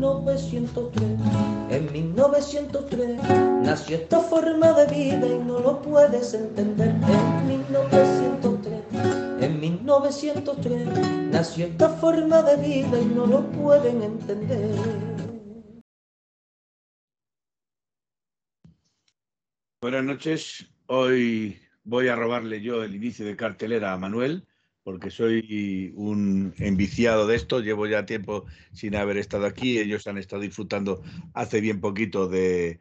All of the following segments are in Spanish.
1903. En 1903 nació esta forma de vida y no lo puedes entender. En 1903, en 1903 nació esta forma de vida y no lo pueden entender. Buenas noches. Hoy voy a robarle yo el inicio de cartelera a Manuel, porque soy un enviciado de esto. Llevo ya tiempo sin haber estado aquí. Ellos han estado disfrutando hace bien poquito de,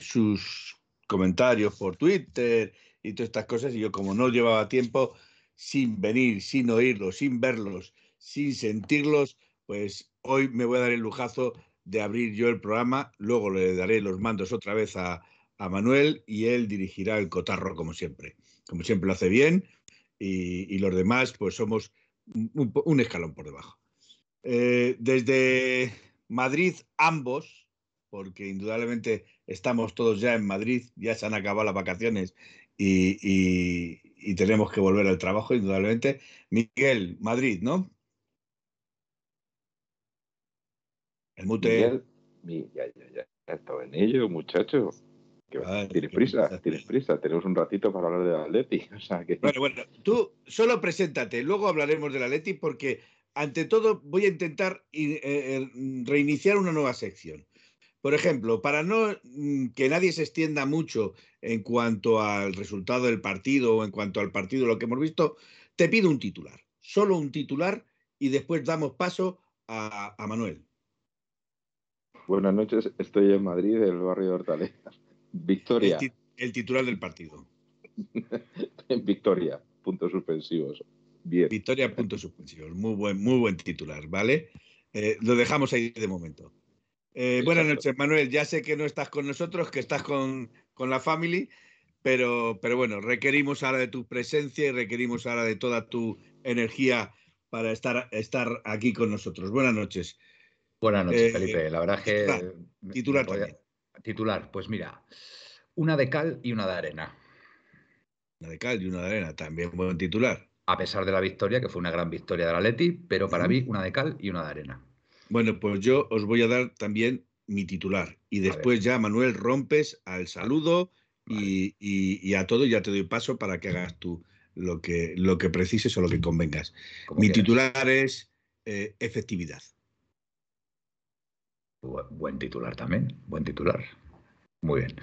sus comentarios por Twitter y todas estas cosas. Y yo, como no llevaba tiempo sin venir, sin oírlos, sin verlos, sin sentirlos, pues hoy me voy a dar el lujazo de abrir yo el programa. Luego le daré los mandos otra vez a a Manuel y él dirigirá el cotarro como siempre. Como siempre lo hace bien y, los demás pues somos un, escalón por debajo. Eh, desde Madrid ambos, porque indudablemente estamos todos ya en Madrid, ya se han acabado las vacaciones y, tenemos que volver al trabajo, indudablemente. Miguel, Madrid, ¿no? El mute. Miguel, ya, ya, ya, estaba en ello, muchachos tienes prisa, tienes prisa. Tenemos un ratito para hablar de Atleti. Bueno, bueno, tú solo preséntate, luego hablaremos del Atleti porque ante todo voy a intentar eh, eh, reiniciar una nueva sección. Por ejemplo, para no mm, que nadie se extienda mucho en cuanto al resultado del partido o en cuanto al partido, lo que hemos visto, te pido un titular, solo un titular y después damos paso a, a Manuel. Buenas noches, estoy en Madrid, el barrio de Hortaleza. Victoria. El, titular del partido. Victoria, puntos suspensivos. Bien. Victoria, puntos suspensivos. Muy buen, muy buen titular, ¿vale? Eh, lo dejamos ahí de momento. Eh, buenas noches, Manuel. Ya sé que no estás con nosotros, que estás con, la family, pero, pero bueno, requerimos ahora de tu presencia y requerimos ahora de toda tu energía para estar, estar aquí con nosotros. Buenas noches. Buenas noches, eh, Felipe. La verdad es que. Titular también. Titular, pues mira, una de cal y una de arena. Una de cal y una de arena, también buen titular. A pesar de la victoria, que fue una gran victoria de la Leti, pero para mí una de cal y una de arena. Bueno, pues yo os voy a dar también mi titular. Y después ya, Manuel, rompes al saludo y, a todo ya te doy paso para que hagas tú lo que, lo que precises o lo que convengas. mi titular es eh, efectividad. Buen titular también, buen titular. Muy bien.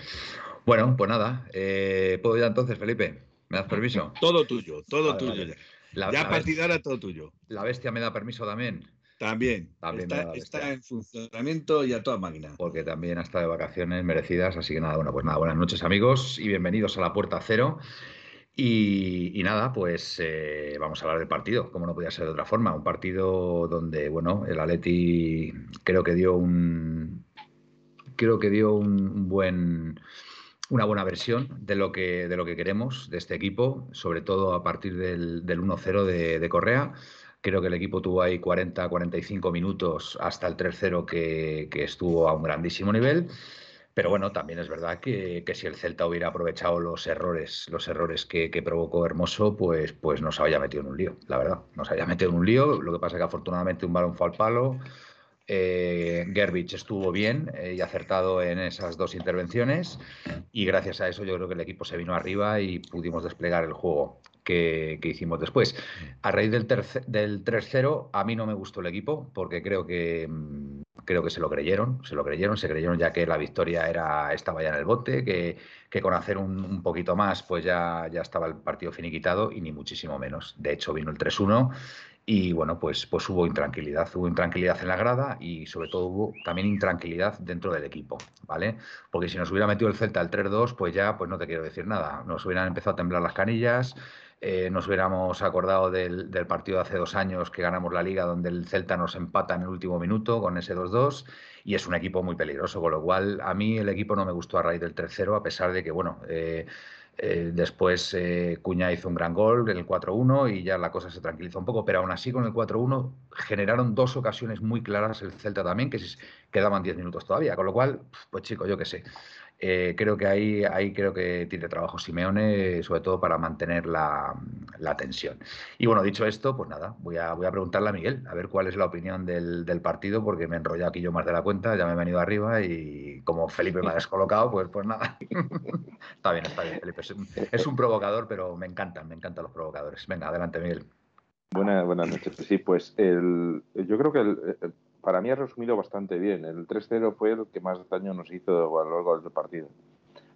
Bueno, pues nada, eh, ¿puedo ya entonces, Felipe? ¿Me das permiso? Todo tuyo, todo tuyo ya. La, ya a todo tuyo. ¿La bestia me da permiso también? También. está, en funcionamiento y a toda máquina. Porque también ha estado de vacaciones merecidas, así que nada, bueno, pues nada, buenas noches amigos y bienvenidos a la Puerta Cero. Y, nada, pues eh, vamos a hablar del partido, como no podía ser de otra forma. Un partido donde, bueno, el Atleti creo que dio un. Creo que dio un buen una buena versión de lo que de lo que queremos de este equipo, sobre todo a partir del, 1-0 de, Correa. Creo que el equipo tuvo ahí 40-45 minutos hasta el 3-0 que, que, estuvo a un grandísimo nivel. Pero bueno, también es verdad que, si el Celta hubiera aprovechado los errores, los errores que, provocó Hermoso, pues, pues nos había metido en un lío, la verdad. Nos había metido en un lío. Lo que pasa es que afortunadamente un balón fue al palo. Eh, estuvo bien eh, y acertado en esas dos intervenciones y gracias a eso yo creo que el equipo se vino arriba y pudimos desplegar el juego que, hicimos después. A raíz del, del 3-0 a mí no me gustó el equipo porque creo que mm, creo que se lo creyeron, se lo creyeron, se creyeron ya que la victoria era, estaba ya en el bote, que, que con hacer un, poquito más, pues ya, ya estaba el partido finiquitado y ni muchísimo menos. De hecho, vino el 3-1 y bueno, pues, pues hubo intranquilidad, hubo intranquilidad en la grada y sobre todo hubo también intranquilidad dentro del equipo, ¿vale? Porque si nos hubiera metido el Celta el 3-2, pues ya, pues no te quiero decir nada, nos hubieran empezado a temblar las canillas, eh, nos hubiéramos acordado del, partido de hace dos años que ganamos la liga, donde el Celta nos empata en el último minuto con ese 2-2, y es un equipo muy peligroso, con lo cual a mí el equipo no me gustó a raíz del 3-0, a pesar de que, bueno, eh, eh, después Cuña hizo un gran gol en el 4-1 y ya la cosa se tranquilizó un poco, pero aún así con el 4-1 generaron dos ocasiones muy claras el Celta también, que quedaban 10 minutos todavía, con lo cual, pues chico, yo qué sé. Eh, creo que ahí, ahí creo que tiene trabajo Simeone, sobre todo para mantener la, tensión. Y bueno, dicho esto, pues nada, voy a, voy a preguntarle a Miguel, a ver cuál es la opinión del, partido, porque me he enrollado aquí yo más de la cuenta, ya me he venido arriba y como Felipe me ha descolocado, pues, pues nada. está bien, está bien, Felipe. Es un, provocador, pero me encantan, me encantan los provocadores. Venga, adelante, Miguel. Buenas, buenas noches. Sí, pues el, yo creo que el, para mí ha resumido bastante bien. El 3-0 fue el que más daño nos hizo a lo largo del partido.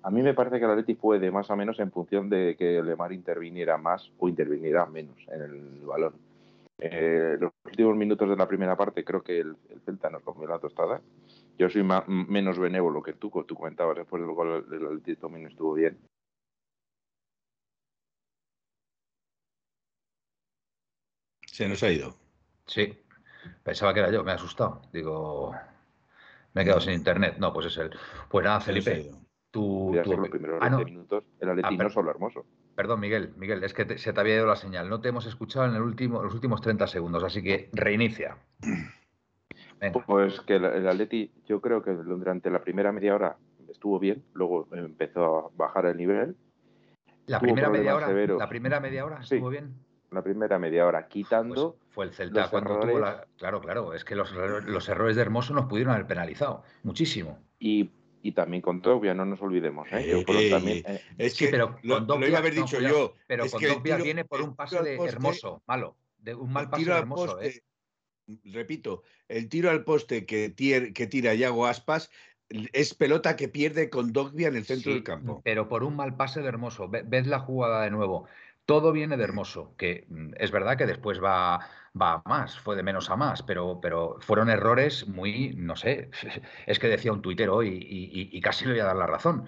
A mí me parece que el Atleti puede más o menos en función de que Lemar interviniera más o interviniera menos en el balón. Eh, los últimos minutos de la primera parte creo que el, Celta nos comió la tostada. Yo soy menos benévolo que tú, como tú comentabas después del gol del Atleti también estuvo bien. Se nos ha ido. Sí. Pensaba que era yo, me ha asustado. Digo, me he quedado sin internet. No, pues es él. Pues nada, Felipe. Tú, tú... los primeros 20 ah, minutos, el Atleti solo hermoso. Perdón, Miguel, Miguel, es que se te había ido la señal. No te hemos escuchado en el último, los últimos 30 segundos, así que reinicia. Pues que el, el Atleti, yo creo que durante la primera media hora estuvo bien, luego empezó a bajar el nivel. La primera media hora, la primera media hora estuvo bien la primera media hora, quitando. Pues fue el Celta cuando tuvo la. Claro, claro, es que los, los, errores de Hermoso nos pudieron haber penalizado muchísimo. Y, y también con Dogbia, no nos olvidemos. ¿eh? también, eh, Es que pero con lo, iba a haber dicho yo. Pero con Dogbia viene por un pase de Hermoso, malo. De un mal pase de Hermoso. ¿eh? Repito, el tiro al poste que, que tira Yago Aspas es pelota que pierde con Dogbia en el centro del campo. Pero por un mal pase de Hermoso. Ved la jugada de nuevo. Todo viene de Hermoso, que mm, es verdad que después va, va a más, fue de menos a más, pero, pero fueron errores muy, no sé, es que decía un tuitero y, y, casi le voy a dar la razón.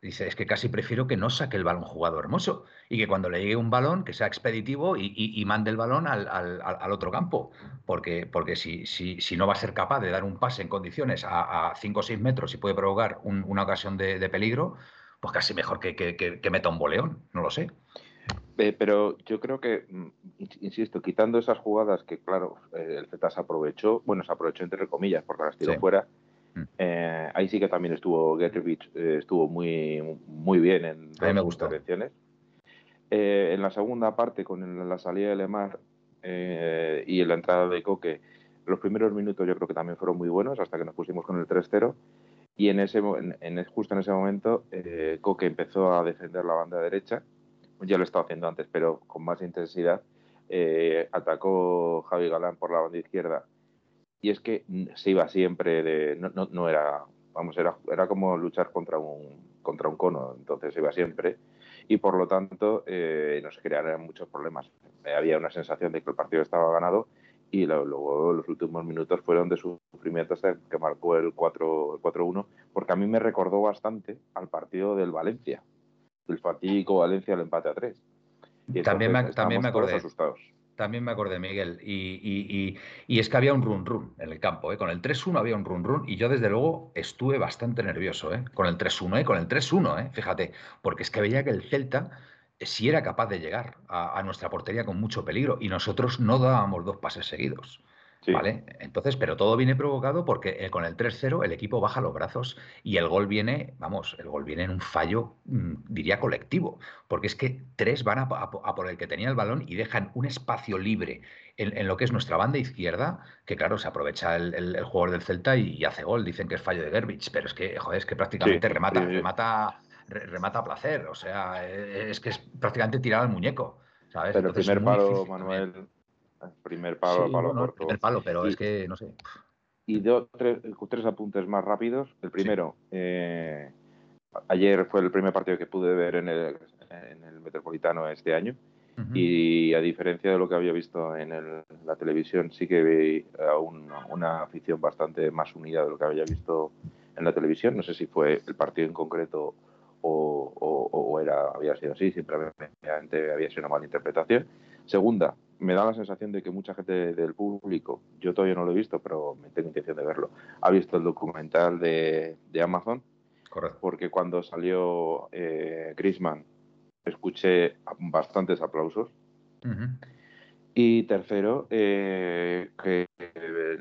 Dice, es que casi prefiero que no saque el balón jugado hermoso y que cuando le llegue un balón que sea expeditivo y, mande el balón al, al, otro campo. Porque, porque si, si, si, no va a ser capaz de dar un pase en condiciones a 5 o 6 metros y puede provocar una ocasión de, peligro, pues casi mejor que, que, que meta un boleón, no lo sé. Eh, pero yo creo que, mm, insisto, quitando esas jugadas que, claro, eh, el Z se aprovechó, bueno, se aprovechó entre comillas porque las tiró fuera, mm. eh, ahí sí que también estuvo Getrich, estuvo muy, muy bien en las intervenciones. en la segunda parte, con la salida de Lemar y en la entrada de Coque, los primeros minutos yo creo que también fueron muy buenos hasta que nos pusimos con el 3-0. Y en ese, en, justo en ese momento, Coque empezó a defender la banda derecha ya lo estaba haciendo antes, pero con más intensidad, eh, atacó Javi Galán por la banda izquierda. Y es que se iba siempre de. No, no, era. Vamos, era, era como luchar contra un, contra un cono, entonces iba siempre. Y por lo tanto, eh, crearon muchos problemas. había una sensación de que el partido estaba ganado y luego los últimos minutos fueron de sufrimiento que marcó el 4-1, porque a mí me recordó bastante al partido del Valencia, el fatídico Valencia el empate a tres. Y también me, también me acordé. Asustados. También me acordé, Miguel. Y, es que había un run run en el campo. ¿eh? Con el 3-1 había un run run y yo, desde luego, estuve bastante nervioso ¿eh? con el 3-1, ¿eh? con el 3-1, ¿eh? fíjate, porque es que veía que el Celta eh, sí era capaz de llegar a, a, nuestra portería con mucho peligro y nosotros no dábamos dos pases seguidos. ¿Vale? Entonces, pero todo viene provocado porque eh, con el 3-0 el equipo baja los brazos y el gol viene, vamos, el gol viene en un fallo, mm, diría colectivo, porque es que tres van a, por el que tenía el balón y dejan un espacio libre en, lo que es nuestra banda izquierda, que claro, se aprovecha el, jugador del Celta y, hace gol, dicen que es fallo de Gerbich, pero es que, joder, es que prácticamente remata, remata, remata a placer, o sea, e, es que es prácticamente tirar al muñeco. ¿sabes? Pero el primer palo, Manuel, Primer palo, palo Primer palo, pero es que no sé. Y dos, tres, tres, apuntes más rápidos. El primero, eh, ayer fue el primer partido que pude ver en el, en el Metropolitano este año. Y a diferencia de lo que había visto en la televisión, sí que vi a una afición bastante más unida de lo que había visto en la televisión. No sé si fue el partido en concreto o, era, había sido así, simplemente había sido una mala interpretación. Segunda, me da la sensación de que mucha gente del público, yo todavía no lo he visto, pero me tengo intención de verlo, ha visto el documental de, Amazon. Correcto. Porque cuando salió eh, Grisman escuché bastantes aplausos. Y tercero, eh, que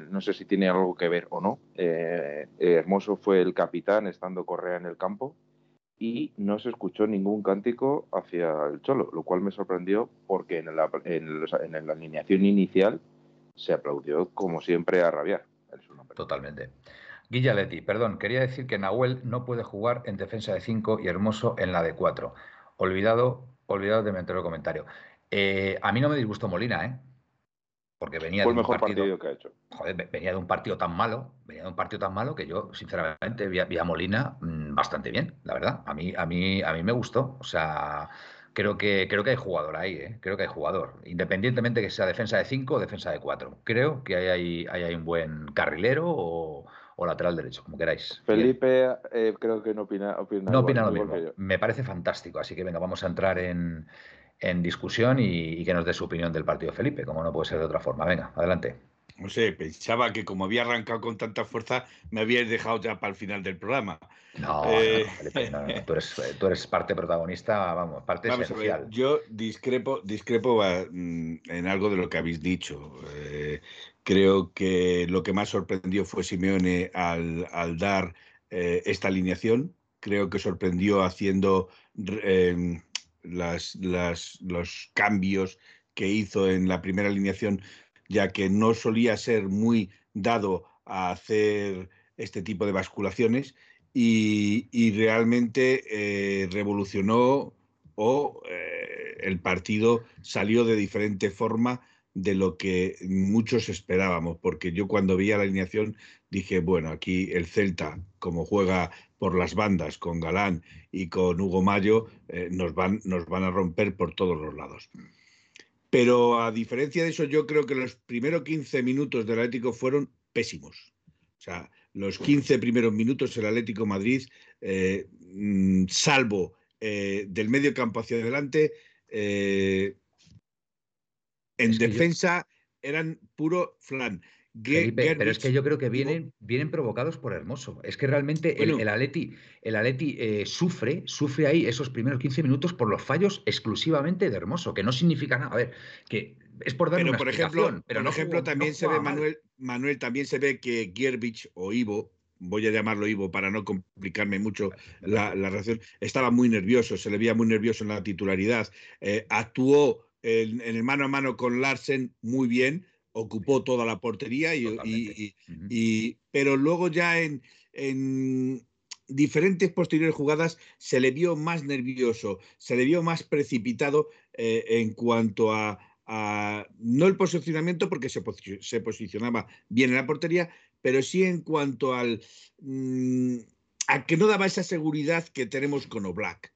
no sé si tiene algo que ver o no, eh, Hermoso fue el capitán estando Correa en el campo y no se escuchó ningún cántico hacia el Cholo, lo cual me sorprendió porque en la, en, la alineación inicial se aplaudió como siempre a rabiar. Totalmente. Guillaletti, perdón, quería decir que Nahuel no puede jugar en defensa de 5 y Hermoso en la de 4. Olvidado, olvidado de meter el comentario. Eh, a mí no me disgustó Molina, ¿eh? Porque venía de un mejor partido, que ha hecho. Joder, venía de un partido tan malo, venía de un partido tan malo que yo, sinceramente, vi a, Molina mm, bastante bien, la verdad. A mí, a mí, a mí me gustó. O sea, creo que, creo que hay jugador ahí, ¿eh? Creo que hay jugador. Independientemente que sea defensa de 5 o defensa de 4. Creo que hay, hay, un buen carrilero o, lateral derecho, como queráis. Felipe eh, creo que no opina, no opina lo mismo. Me parece fantástico, así que venga, vamos a entrar en, en discusión y, que nos dé su opinión del partido Felipe, como no puede ser de otra forma. Venga, adelante. No sé, pensaba que como había arrancado con tanta fuerza, me habíais dejado ya para el final del programa. No, eh, tú, eres, parte protagonista, vamos, parte esencial. yo discrepo, discrepo mm, en algo de lo que habéis dicho. Eh, creo que lo que más sorprendió fue Simeone al, dar eh, esta alineación. Creo que sorprendió haciendo las, los cambios que hizo en la primera alineación, ya que no solía ser muy dado a hacer este tipo de basculaciones y, realmente eh, revolucionó o eh, el partido salió de diferente forma de lo que muchos esperábamos, porque yo cuando vi la alineación dije, bueno, aquí el Celta, como juega por las bandas con Galán y con Hugo Mayo, eh, nos, van, nos van a romper por todos los lados. Pero a diferencia de eso, yo creo que los primeros 15 minutos del Atlético fueron pésimos. O sea, los 15 primeros minutos el Atlético Madrid, eh, mm, salvo eh, del medio campo hacia adelante, en defensa eran puro flan. Pero es que yo creo que vienen, vienen provocados por Hermoso. Es que realmente el, el, Atleti, el Atleti eh, sufre, sufre ahí esos primeros 15 minutos por los fallos exclusivamente de Hermoso, que no significa nada. A ver, que es por dar pero una por ejemplo, pero por ejemplo también se ve Manuel, Manuel también se ve que Gierbich o Ivo voy a llamarlo Ivo para no complicarme mucho la, la relación, estaba muy nervioso, se le veía muy nervioso en la titularidad, eh, actuó en, el mano a mano con Larsen muy bien, ocupó toda la portería, y, pero luego ya en, en diferentes posteriores jugadas se le vio más nervioso, se le vio más precipitado eh, en cuanto a, no el posicionamiento, porque se, se, posicionaba bien en la portería, pero sí en cuanto al mm, a que no daba esa seguridad que tenemos con Oblak.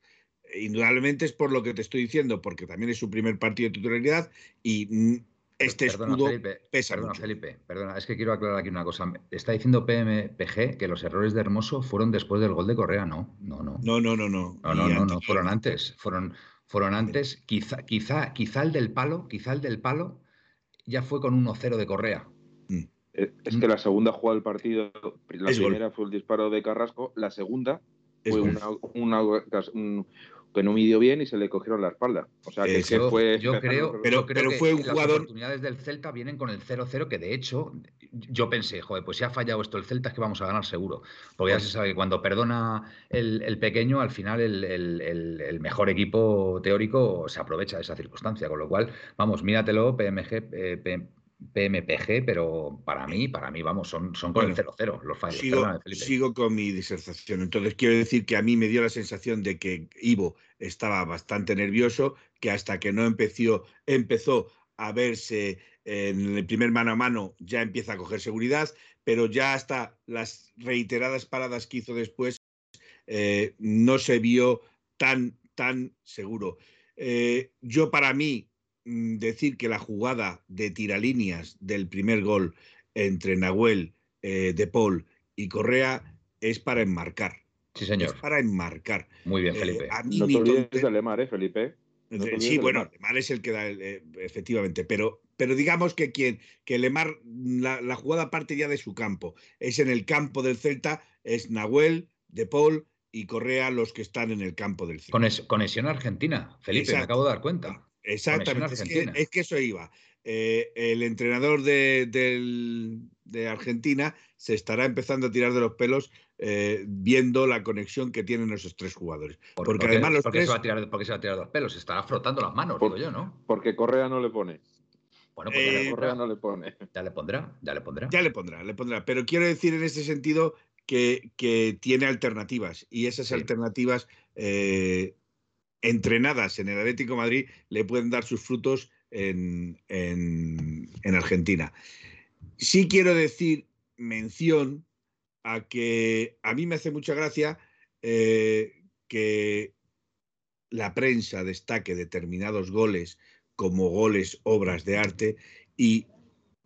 Indudablemente es por lo que te estoy diciendo, porque también es su primer partido de titularidad y mm, este escudo pesa perdona, Felipe, perdona, es que quiero aclarar aquí una cosa. Está diciendo PMPG que los errores de Hermoso fueron después del gol de Correa, no, no, no. No, no, no, no. No, no, no, fueron antes, fueron, fueron antes. Quizá, quizá, quizá el del palo, quizá el del palo ya fue con 1-0 de Correa. Mm. Es que la segunda jugada del partido, la primera fue el disparo de Carrasco, la segunda fue una, una, que no midió bien y se le cogieron la espalda. O sea, que, fue. Yo creo, pero, pero fue un jugador. Las oportunidades del Celta vienen con el 0-0, que de hecho, yo pensé, joder, pues si ha fallado esto el Celta es que vamos a ganar seguro. Porque ya pues se sabe que cuando perdona el, pequeño, al final el, mejor equipo teórico se aprovecha de esa circunstancia. Con lo cual, vamos, míratelo, PMG, eh, PMPG, pero para mí, para mí, vamos, son, son con el 0-0 los fallos. Sigo, sigo, con mi disertación. Entonces, quiero decir que a mí me dio la sensación de que Ivo estaba bastante nervioso, que hasta que no empezó, empezó a verse en el primer mano a mano, ya empieza a coger seguridad, pero ya hasta las reiteradas paradas que hizo después, eh, no se vio tan, tan seguro. Eh, yo, para mí, decir que la jugada de tiralíneas del primer gol entre Nahuel, eh, De Paul y Correa es para enmarcar. Sí, señor. Es para enmarcar. Muy bien, Felipe. no te olvides de Lemar, ¿eh, Felipe? sí, bueno, Lemar es el que da, efectivamente, pero, pero digamos que quien que Lemar, la, la, jugada parte ya de su campo. Es en el campo del Celta, es Nahuel, De Paul y Correa los que están en el campo del Celta. conexión argentina, Felipe, me acabo de dar cuenta. Exactamente, es que, eso iba. Eh, el entrenador de, Argentina se estará empezando a tirar de los pelos eh, viendo la conexión que tienen esos tres jugadores. porque, además los tres... se va a tirar, porque se va a tirar de los pelos? Se estará frotando las manos, digo yo, ¿no? Porque Correa no le pone. Bueno, pues le, Correa no le pone. Ya le pondrá, ya le pondrá. Ya le pondrá, le pondrá. Pero quiero decir en ese sentido que, tiene alternativas y esas alternativas eh, entrenadas en el Atlético Madrid le pueden dar sus frutos en, Argentina. Sí quiero decir mención a que a mí me hace mucha gracia eh, que la prensa destaque determinados goles como goles obras de arte y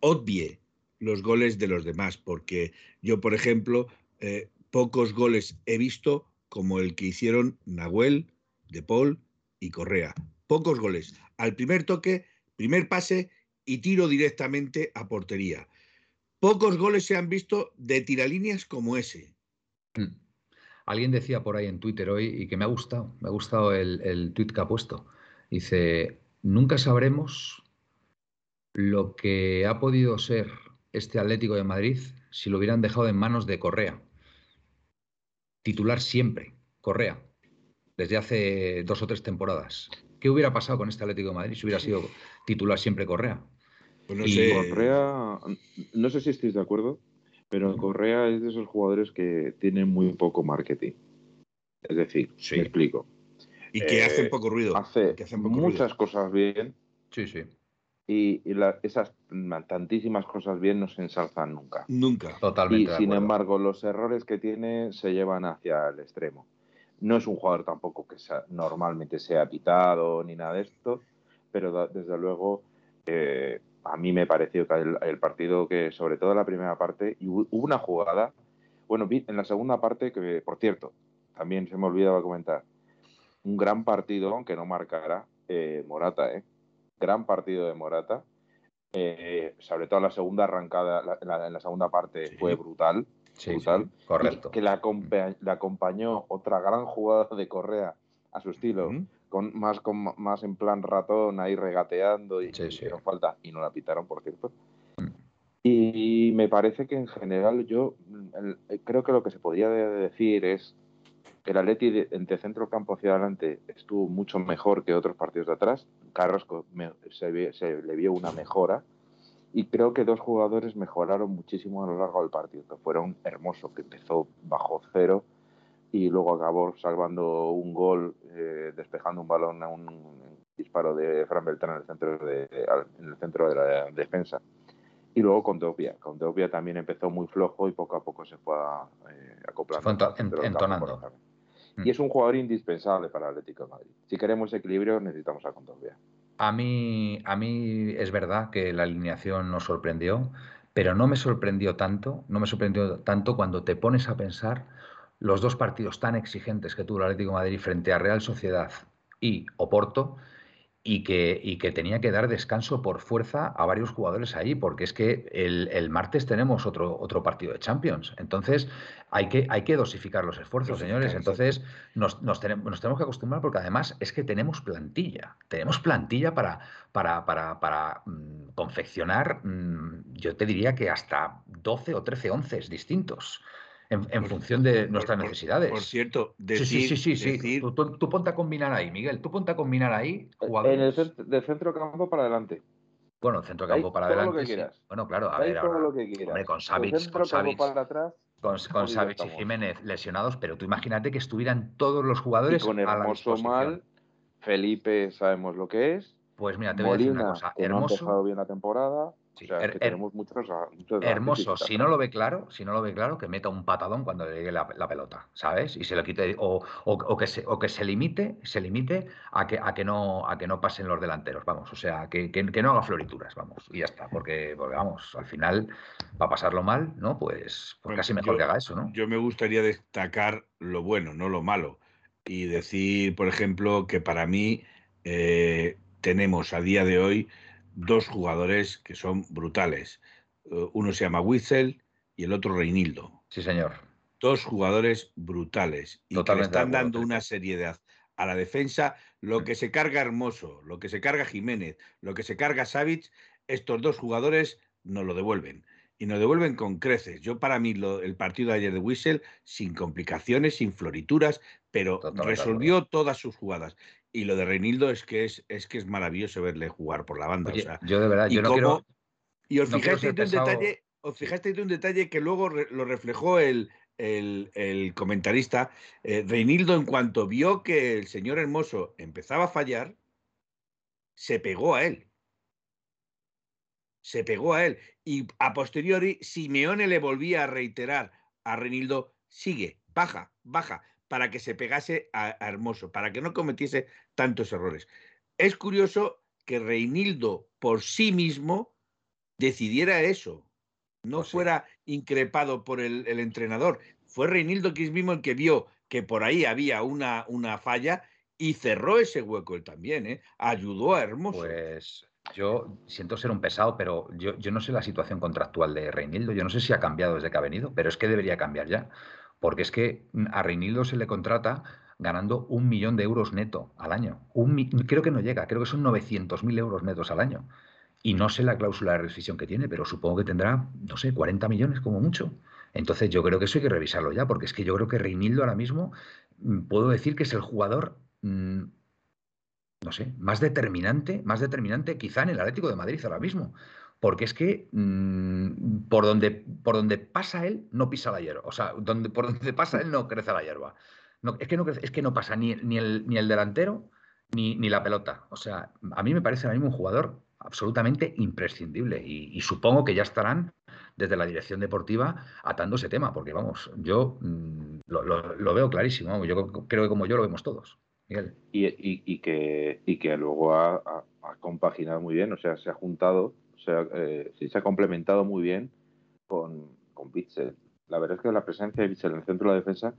obvie los goles de los demás, porque yo, por ejemplo, eh, pocos goles he visto como el que hicieron Nahuel, De Paul y Correa. Pocos goles. Al primer toque, primer pase y tiro directamente a portería. Pocos goles se han visto de tiralíneas como ese. Hmm. Alguien decía por ahí en Twitter hoy y que me ha gustado, me ha gustado el, el tweet que ha puesto. Dice, nunca sabremos lo que ha podido ser este Atlético de Madrid si lo hubieran dejado en manos de Correa titular siempre, Correa, desde hace dos o tres temporadas. ¿Qué hubiera pasado con este Atlético de Madrid si hubiera sido titular siempre Correa? Pues no sé. Correa, no sé si estáis de acuerdo, pero Correa es de esos jugadores que tienen muy poco marketing. Es decir, sí. me explico. Y que hacen eh, poco ruido. Hace muchas cosas bien. Sí, sí y, esas tantísimas cosas bien no se ensalzan nunca. Nunca. Totalmente. Y sin embargo, los errores que tiene se llevan hacia el extremo. No es un jugador tampoco que normalmente sea pitado ni nada de esto, pero desde luego eh, a mí me pareció que el, partido que, sobre todo en la primera parte, y hubo una jugada, bueno, en la segunda parte, que por cierto, también se me olvidaba comentar, un gran partido, aunque no marcara, eh, Morata, ¿eh? gran partido de Morata. Eh, sobre todo la segunda arrancada, en la segunda parte fue brutal. Brutal. correcto. que le, acompañó otra gran jugada de Correa a su estilo, con, más, con, más en plan ratón, ahí regateando y, no falta, y no la pitaron, por cierto. Mm. Y me parece que en general yo creo que lo que se podría decir es el Atleti de, entre centro campo hacia adelante estuvo mucho mejor que otros partidos de atrás. Carrasco se, le vio una mejora y creo que dos jugadores mejoraron muchísimo a lo largo del partido, que fueron Hermoso, que empezó bajo cero y luego acabó salvando un gol, eh, despejando un balón a un disparo de Fran Beltrán en el centro de, en el centro de la defensa. Y luego con Teopia. Con también empezó muy flojo y poco a poco se fue eh, acoplando. Se fue entonando. Y mm. es un jugador indispensable para el Atlético de Madrid. Si queremos equilibrio, necesitamos a Condogbia. A mí, a mí es verdad que la alineación nos sorprendió, pero no me sorprendió tanto, no me sorprendió tanto cuando te pones a pensar los dos partidos tan exigentes que tuvo el Atlético Madrid frente a Real Sociedad y Oporto, y que, y que tenía que dar descanso por fuerza a varios jugadores ahí, porque es que el, martes tenemos otro, otro partido de Champions. Entonces, hay que, hay que dosificar los esfuerzos, señores. Entonces, nos, nos, tenemos, nos tenemos que acostumbrar porque además es que tenemos plantilla. Tenemos plantilla para, para, para, para mm, confeccionar, mm, yo te diría que hasta 12 o 13 once distintos en, función de nuestras necesidades. Por cierto, decir, sí, sí, sí, sí, Tú, ponte a combinar ahí, Miguel, tú ponte a combinar ahí jugadores. En el centro, de centro campo para adelante. Bueno, centro campo para adelante. Lo que quieras. Bueno, claro, a ver, ahora, lo que quieras. Hombre, con Savic, con Savic, para atrás, con, con y Jiménez lesionados, pero tú imagínate que estuvieran todos los jugadores y con Hermoso mal, Felipe sabemos lo que es. Pues mira, te voy a decir una cosa. Hermoso, no ha empezado bien la temporada. O sea, que tenemos muchos, hermoso. Si no lo ve claro, si no lo ve claro, que meta un patadón cuando le llegue la, pelota, ¿sabes? Y se lo quite o, o, que se, o que se limite, se limite a que a que no a que no pasen los delanteros, vamos. O sea, que, que, no haga florituras, vamos. Y ya está, porque, porque vamos, al final va a pasarlo mal, ¿no? Pues, pues casi mejor que haga eso, ¿no? Yo me gustaría destacar lo bueno, no lo malo, y decir, por ejemplo, que para mí eh, tenemos a día de hoy dos jugadores que son brutales. Eh, uno se llama Witzel y el otro Reinildo. Sí, señor. Dos jugadores brutales y que le están dando una seriedad a la defensa. Lo que se carga Hermoso, lo que se carga Jiménez, lo que se carga Savic, estos dos jugadores nos lo devuelven. Y nos devuelven con creces. Yo, para mí, el partido de ayer de Whistle, sin complicaciones, sin florituras, pero resolvió todas sus jugadas. Y lo de Reinildo es que es, es que es maravilloso verle jugar por la banda. yo de verdad, yo no quiero. Y os fijasteis un detalle, os fijasteis de un detalle que luego lo reflejó el, el, comentarista. Eh, Reinildo, en cuanto vio que el señor Hermoso empezaba a fallar, se pegó a él. Se pegó a él. Y a posteriori, Simeone le volvía a reiterar a Reinildo: sigue, baja, baja para que se pegase a, Hermoso, para que no cometiese tantos errores. Es curioso que Reinildo por sí mismo decidiera eso, no pues fuera increpado por el, entrenador. Fue Reinildo que es mismo el que vio que por ahí había una, una falla y cerró ese hueco él también, ¿eh? ayudó a Hermoso. Pues yo siento ser un pesado, pero yo, yo no sé la situación contractual de Reinildo, yo no sé si ha cambiado desde que ha venido, pero es que debería cambiar ya porque es que a Reinildo se le contrata ganando un millón de euros neto al año. creo que no llega, creo que son 900.000 euros netos al año. Y no sé la cláusula de rescisión que tiene, pero supongo que tendrá, no sé, 40 millones como mucho. Entonces yo creo que eso hay que revisarlo ya, porque es que yo creo que Reinildo ahora mismo mm, puedo decir que es el jugador, mm, no sé, más determinante, más determinante quizá en el Atlético de Madrid ahora mismo porque es que mm, por, donde, por donde pasa él no pisa la hierba, o sea, donde, por donde pasa él no crece la hierba. Es, que no es que no pasa ni, ni, el, ni el delantero ni, ni, la pelota. O sea, a mí me parece ahora mismo un jugador absolutamente imprescindible y, supongo que ya estarán desde la dirección deportiva atando ese tema, porque vamos, yo mm, lo, veo clarísimo, yo creo que como yo lo vemos todos. Miguel. Y, y, que, y que luego ha, ha compaginado muy bien, o sea, se ha juntado sea, eh, sí se ha complementado muy bien con, con Bitzel. La verdad es que la presencia de Bitzel en el centro de la defensa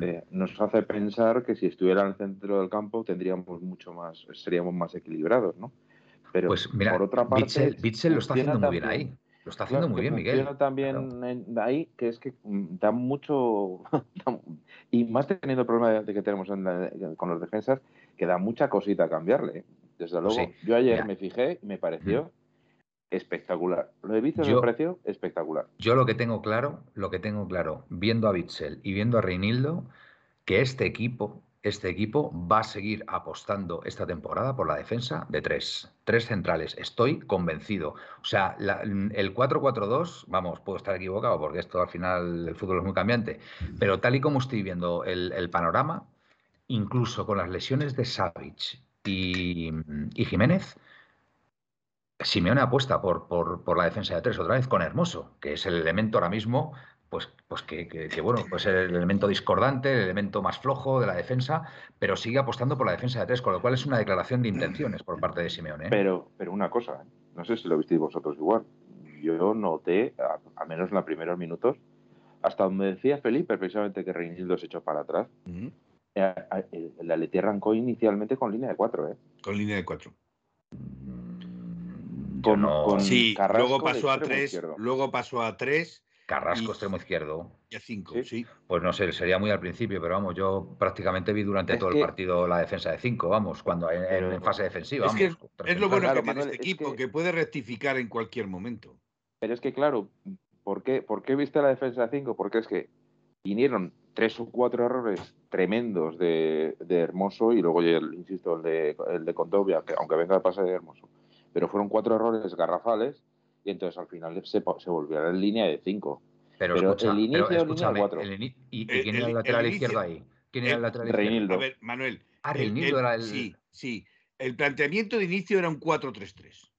eh, nos hace pensar que si estuviera en el centro del campo tendríamos mucho más, seríamos más equilibrados, ¿no? Pero pues mira, por otra parte, Bitzel, lo está haciendo muy bien ahí. Lo está haciendo muy bien, Miguel. también ahí que es que mm, da mucho y más teniendo el problema de que tenemos con los defensas que da mucha cosita cambiarle. Desde luego, yo ayer me fijé y me pareció espectacular. Lo de Bitzel me pareció espectacular. Yo lo que tengo claro, lo que tengo claro, viendo a Bitzel y viendo a Reinildo, que este equipo, este equipo va a seguir apostando esta temporada por la defensa de tres, tres centrales. Estoy convencido. O sea, el 4-4-2, vamos, puedo estar equivocado porque esto al final el fútbol es muy cambiante, pero tal y como estoy viendo el, panorama, incluso con las lesiones de Savic y, y Jiménez, Simeone apuesta por, por, la defensa de tres otra vez con Hermoso, que es el elemento ahora mismo, pues, pues que, bueno, pues el elemento discordante, el elemento más flojo de la defensa, pero sigue apostando por la defensa de tres, con lo cual es una declaración de intenciones por parte de Simeone. ¿eh? Pero, pero una cosa, ¿eh? no sé si lo visteis vosotros igual. Yo noté, al menos en los primeros minutos, hasta donde decía Felipe precisamente que Reinildo se echó para atrás. Eh, la Leti arrancó inicialmente con línea de cuatro, ¿eh? Con línea de cuatro. sí, luego pasó a tres, luego pasó a tres. Carrasco, extremo izquierdo. Y a cinco, ¿Sí? Pues no sé, sería muy al principio, pero vamos, yo prácticamente vi durante todo el partido la defensa de cinco, vamos, cuando en, fase defensiva. Es, que es lo bueno que tiene este equipo, que... puede rectificar en cualquier momento. Pero es que, claro, ¿por qué, ¿por qué viste la defensa de cinco? Porque es que vinieron tres o cuatro errores tremendos de, Hermoso y luego, insisto, el de, el de Condovia, que aunque venga de pase de Hermoso pero fueron cuatro errores garrafales y entonces al final se, se volvió a la línea de cinco. Pero, el inicio pero línea cuatro. ¿Y, y quién era el lateral izquierdo ahí? ¿Quién era el lateral izquierdo? A ver, Manuel. Ah, Reinildo era el... Sí, sí. El planteamiento de inicio era un 4-3-3.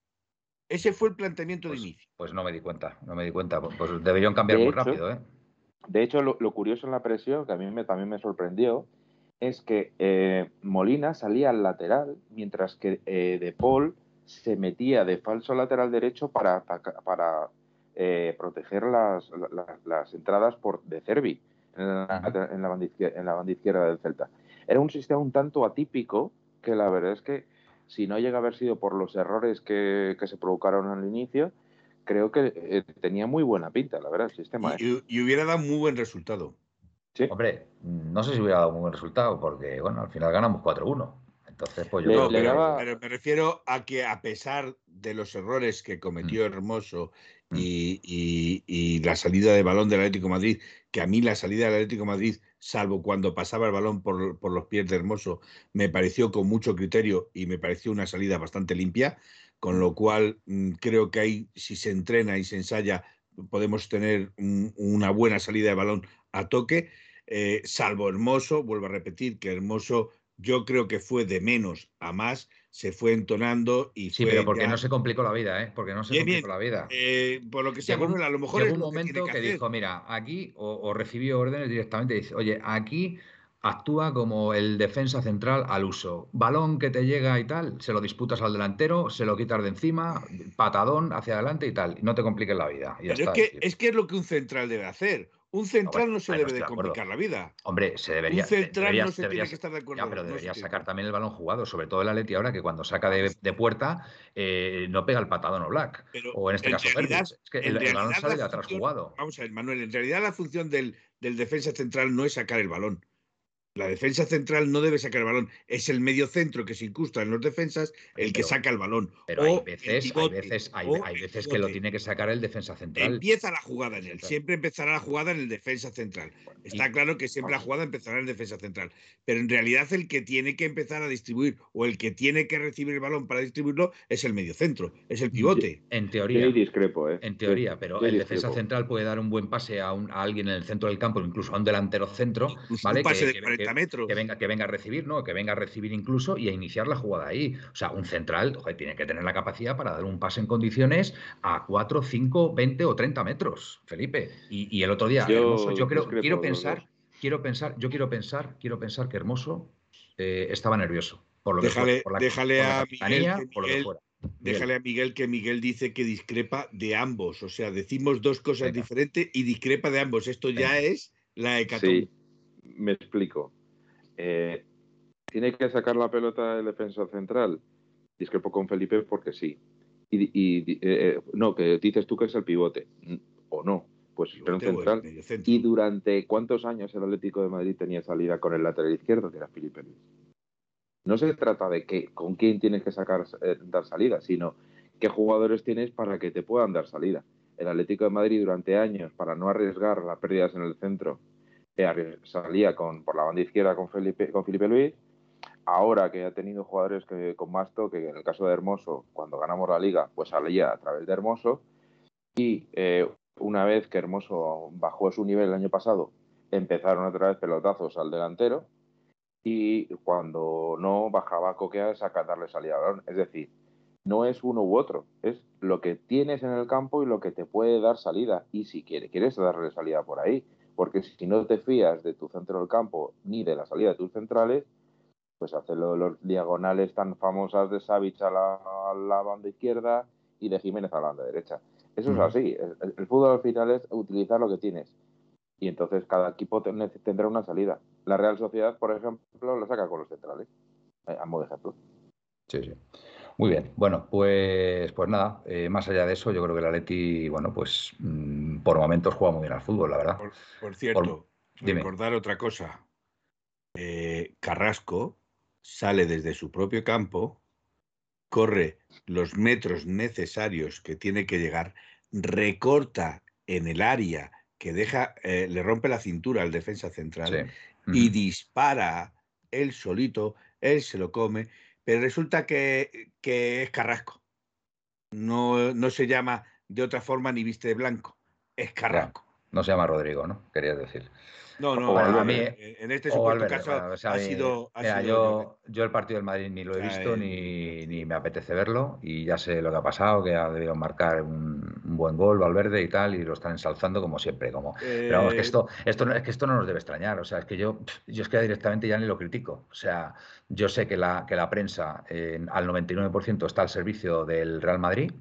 Ese fue el planteamiento pues, de inicio. Pues no me di cuenta, no me di cuenta. Pues deberían cambiar muy rápido, ¿eh? De hecho, lo, curioso en la presión, que a mí me, también me sorprendió, es que eh, Molina salía al lateral, mientras que eh, De Paul se metía de falso lateral derecho para, para eh, proteger las, las, entradas por, de Cervi en la, en, la banda izquierda, en la banda izquierda del Celta. Era un sistema un tanto atípico que la verdad es que si no llega a haber sido por los errores que, que se provocaron al inicio, creo que eh, tenía muy buena pinta, la verdad, el sistema. Y, ¿eh? y, hubiera dado muy buen resultado. ¿Sí? Hombre, no sé si hubiera dado muy buen resultado, porque bueno, al final ganamos 4-1. Entonces, pues yo no, pero, pero, me refiero a que a pesar de los errores que cometió mm. Hermoso mm. y, y, la salida de balón del Atlético Madrid, que a mí la salida del Atlético Madrid, salvo cuando pasaba el balón por, por los pies de Hermoso, me pareció con mucho criterio y me pareció una salida bastante limpia con lo cual mm, creo que ahí, si se entrena y se ensaya, podemos tener una buena salida de balón a toque, eh, salvo Hermoso, vuelvo a repetir que Hermoso yo creo que fue de menos a más, se fue entonando y sí, pero porque no se complicó la vida, ¿eh? Porque no se complicó la vida. Eh, por lo que sea, a lo mejor llegó un momento que, dijo, mira, aquí o, recibió órdenes directamente, dice, oye, aquí actúa como el defensa central al uso. Balón que te llega y tal, se lo disputas al delantero, se lo quitas de encima, patadón hacia adelante y tal. Y no te compliques la vida. es, que, es que es lo que un central debe hacer. Un central no, se debe de complicar la vida. Hombre, se debería. Un central no se tiene que estar de acuerdo. Ya, pero debería sacar también el balón jugado, sobre todo el Atleti ahora que cuando saca de, puerta eh, no pega el patadón o Black. o en este caso, es que el, balón sale de atrás jugado. Vamos a ver, Manuel, en realidad la función del, del defensa central no es sacar el balón. La defensa central no debe sacar el balón. Es el medio centro que se incrusta en los defensas el que saca el balón. Pero hay veces, hay veces, hay, veces que lo tiene que sacar el defensa central. Empieza la jugada en él. Siempre empezará la jugada en el defensa central. Está claro que siempre la jugada empezará en el defensa central. Pero en realidad el que tiene que empezar a distribuir o el que tiene que recibir el balón para distribuirlo es el medio centro, es el pivote. En teoría. discrepo, ¿eh? En teoría, pero el defensa central puede dar un buen pase a, alguien en el centro del campo, incluso a un delantero centro. ¿vale? Un pase de metros. Que venga, que venga a recibir, ¿no? Que venga a recibir incluso y a iniciar la jugada ahí. O sea, un central tiene que tener la capacidad para dar un pase en condiciones a 4, 5, 20 o 30 metros, Felipe. Y, el otro día, yo, yo creo, quiero pensar, quiero pensar, yo quiero pensar, quiero pensar que Hermoso eh, estaba nervioso. Por lo déjale, por déjale a Miguel, Déjale a Miguel que Miguel dice que discrepa de ambos. O sea, decimos dos cosas diferentes y discrepa de ambos. Esto ya es la hecatombe. Sí, me explico. Eh, ¿Tiene que sacar la pelota el defensa central? Discrepo con Felipe porque sí. Y, eh, no, que dices tú que es el pivote. O no. Pues un central. ¿Y durante cuántos años el Atlético de Madrid tenía salida con el lateral izquierdo, que era Felipe Luis? No se trata de que, con quién tienes que sacar, eh, dar salida, sino qué jugadores tienes para que te puedan dar salida. El Atlético de Madrid durante años, para no arriesgar las pérdidas en el centro, salía con, por la banda izquierda con Felipe, con Felipe Luis. Ahora que ha tenido jugadores que, con más toque, en el caso de Hermoso, cuando ganamos la liga, pues salía a través de Hermoso. Y eh, una vez que Hermoso bajó su nivel el año pasado, empezaron otra vez pelotazos al delantero. Y cuando no bajaba Coquea, es a darle salida balón. Es decir, no es uno u otro, es lo que tienes en el campo y lo que te puede dar salida. Y si quieres, quieres darle salida por ahí porque si no te fías de tu centro del campo ni de la salida de tus centrales, pues hace los diagonales tan famosas de Savic a la, banda izquierda y de Jiménez a la banda derecha. Eso es así. El, fútbol al final es utilizar lo que tienes. Y entonces cada equipo tendrá una salida. La Real Sociedad, por ejemplo, lo saca con los centrales. Eh, a modo de ejemplo. Sí, sí. Muy bien, bueno, pues, pues nada, eh, más allá de eso, yo creo que el Atleti, bueno, pues mm, por momentos juega muy bien al fútbol, la verdad. Por, cierto, recordar otra cosa. Eh, Carrasco sale desde su propio campo, corre los metros necesarios que tiene que llegar, recorta en el área que deja, eh, le rompe la cintura al defensa central y dispara él solito, él se lo come pero resulta que, es Carrasco. No, no, se llama de otra forma ni viste de blanco. Es Carrasco. No se llama Rodrigo, ¿no? Querías decir. No, no, a mí, en este supuesto caso ha, sido, yo, yo, el partido del Madrid ni lo he visto ni, ni, me apetece verlo y ya sé lo que ha pasado, que ha debido marcar un, buen gol Valverde y tal y lo están ensalzando como siempre. Como, Pero vamos, que eh, esto, esto, es que esto no nos debe extrañar, o sea, es que yo, yo es que directamente ya ni lo critico. O sea, yo sé que la, que la prensa al 99% está al servicio del Real Madrid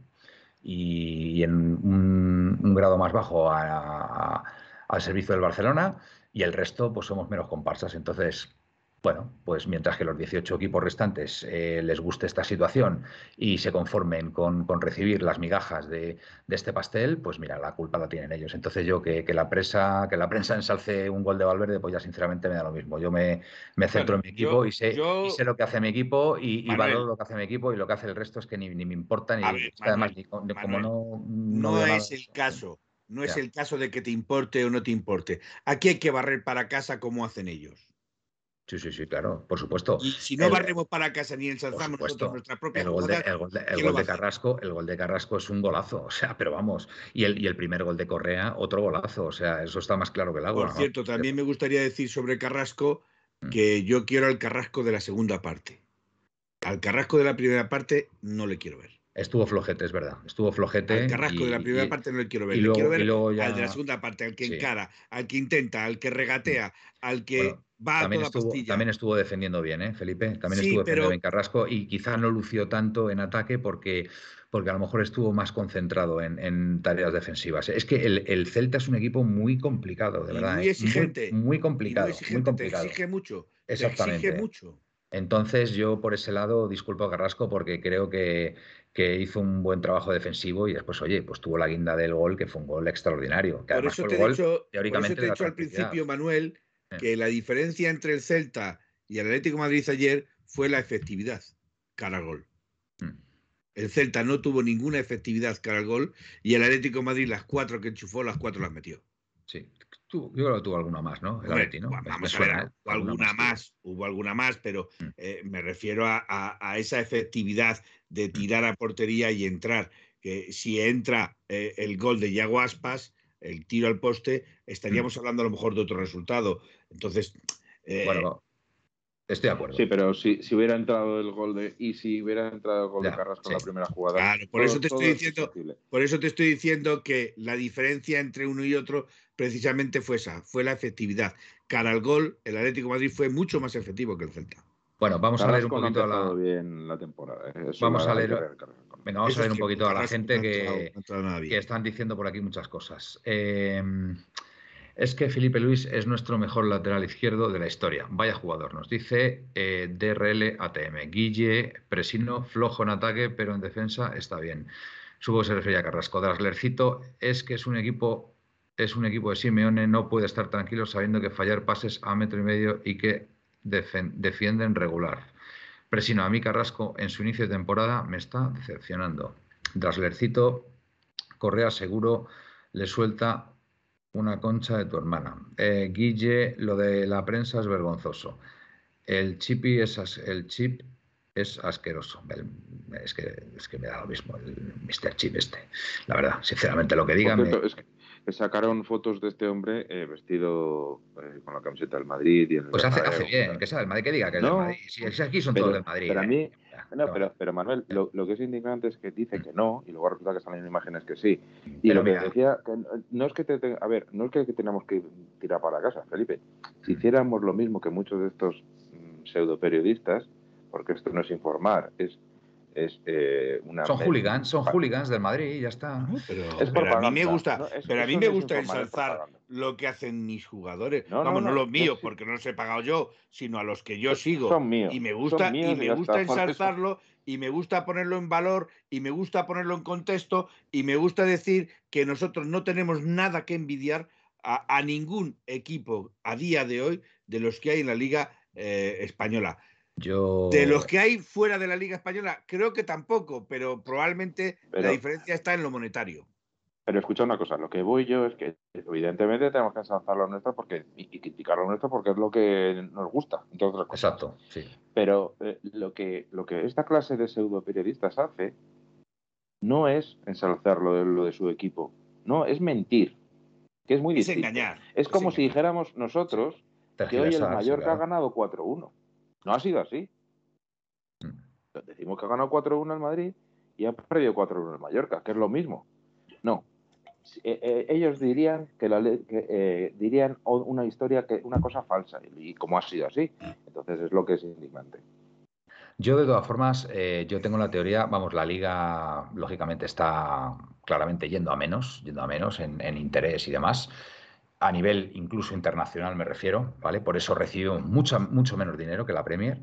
y, en un, grado más bajo al servicio del Barcelona y el resto pues somos menos comparsas. Entonces, bueno, pues mientras que los 18 equipos restantes eh, les guste esta situación y se conformen con, recibir las migajas de, este pastel, pues mira, la culpa la tienen ellos. Entonces yo que, la prensa, que la prensa ensalce un gol de Valverde, pues ya sinceramente me da lo mismo. Yo me, centro en mi equipo y, sé, sé lo que hace mi equipo y, valoro lo que hace mi equipo y lo que hace el resto es que ni, me importa ni, además como no... No, es el caso. No es el caso de que te importe o no te importe. Aquí hay que barrer para casa como hacen ellos. Sí, sí, sí, claro, por supuesto. Y si no barremos para casa ni ensalzamos nosotros nuestra propia el gol de, el gol de, Carrasco, el gol de Carrasco es un golazo, o sea, pero vamos, y el, y el primer gol de Correa, otro golazo, o sea, eso está más claro que el agua. Por cierto, también me gustaría decir sobre Carrasco mm. que yo quiero al Carrasco de la segunda parte. Al Carrasco de la primera parte no le quiero ver. Estuvo flojete, es verdad. Estuvo flojete. Al Carrasco de la primera parte no le quiero ver. le quiero ver al de la segunda parte, al que encara, al que intenta, al que regatea, al que va también a toda estuvo, También estuvo defendiendo bien, ¿eh, Felipe? También estuvo defendiendo bien Carrasco y quizá no lució tanto en ataque porque, porque a lo mejor estuvo más concentrado en, tareas defensivas. Es que el, Celta es un equipo muy complicado, de verdad. Muy ¿eh? exigente. Muy, complicado. muy, complicado. exige mucho. Exactamente. exige mucho. Entonces yo por ese lado disculpo a Carrasco porque creo que, que, hizo un buen trabajo defensivo y después, oye, pues tuvo la guinda del gol, que fue un gol extraordinario. por eso te he dicho, teóricamente he dicho al principio, Manuel, eh. que la diferencia entre el Celta y el Atlético Madrid ayer fue la efectividad cara al gol. Mm. El Celta no tuvo ninguna efectividad cara al gol y el Atlético Madrid las cuatro que enchufó, las cuatro las metió. Sí, yo creo que tuvo alguna más, ¿no? El Atleti, ¿no? Vamos a ver, ¿eh? hubo alguna más, hubo alguna más, pero mm. eh, me refiero a, esa efectividad de mm. tirar a portería y entrar. Que si entra eh, el gol de Yago Aspas, el tiro al poste, estaríamos mm. hablando a lo mejor de otro resultado. Entonces. bueno, Estoy de acuerdo. Sí, pero si, si, hubiera entrado el gol de. Y si hubiera entrado el gol de Carrasco en la primera jugada. Claro, por eso te estoy diciendo. Por eso te estoy diciendo que la diferencia entre uno y otro precisamente fue esa, fue la efectividad. Cara al gol, el Atlético de Madrid fue mucho más efectivo que el Celta. Bueno, vamos a leer un poquito a la. bien la temporada. ¿eh? vamos a leer. Venga, vamos a leer un poquito a la gente que, que, están diciendo por aquí muchas cosas. Eh, es que Felipe Luis es nuestro mejor lateral izquierdo de la historia. Vaya jugador, nos dice eh, DRL ATM. Guille, Presino, flojo en ataque, pero en defensa está bien. Supongo que se refería a Carrasco. Draslercito es que es un equipo, es un equipo de Simeone, no puede estar tranquilo sabiendo que fallar pases a metro y medio y que defienden regular. Presino, a mí Carrasco en su inicio de temporada me está decepcionando. Draslercito, Correa seguro le suelta una concha de tu hermana. Eh, Guille, lo de la prensa es vergonzoso. El chipi es el chip es asqueroso. es, que, es que me da lo mismo el Mr. Chip este. La verdad, sinceramente, lo que digan. Es que sacaron fotos de este hombre eh, vestido eh, con la camiseta del Madrid. Y el pues hace, hace bien, que sea del Madrid, que diga que es del Madrid. Si, aquí son todos del Madrid. Pero a mí, no, pero, pero Manuel, lo, que es indignante es que dice que no y luego resulta que salen imágenes que sí. Y lo que decía, que no es que te, a ver, no es que, tenemos que tirar para casa, Felipe. Si hiciéramos lo mismo que muchos de estos mm, pseudo periodistas, porque esto no es informar, es es eh, una son hooligans son hooligans del Madrid y ya está. Pero, a mí me gusta pero a mí me gusta ensalzar lo que hacen mis jugadores. Vamos no, los míos porque no los he pagado yo sino a los que yo sigo. son míos, y me gusta y me gusta ensalzarlo y me gusta ponerlo en valor y me gusta ponerlo en contexto y me gusta decir que nosotros no tenemos nada que envidiar a, ningún equipo a día de hoy de los que hay en la liga eh, española de los que hay fuera de la Liga Española, creo que tampoco, pero probablemente la diferencia está en lo monetario. Pero escucha una cosa, lo que voy yo es que evidentemente tenemos que ensalzar lo nuestro porque, y, criticar lo nuestro porque es lo que nos gusta. Exacto, sí. Pero eh, lo, que, lo que esta clase de pseudo periodistas hace no es ensalzar lo de, lo de su equipo, no, es mentir. que es muy Es distinto. engañar. Es como si engañar. dijéramos nosotros que hoy el Mallorca ha ganado 4-1. No ha sido así. Mm. Decimos que ha ganado 4-1 el Madrid y ha perdido 4-1 el Mallorca, que es lo mismo. No. Eh, eh, ellos dirían que, la que, eh, dirían una historia que una cosa falsa y, como ha sido así. Entonces es lo que es indignante. Yo, de todas formas, eh, yo tengo la teoría, vamos, la liga lógicamente está claramente yendo a menos, yendo a menos en, en interés y demás. A nivel incluso internacional me refiero, ¿vale? Por eso recibo mucho menos dinero que la Premier.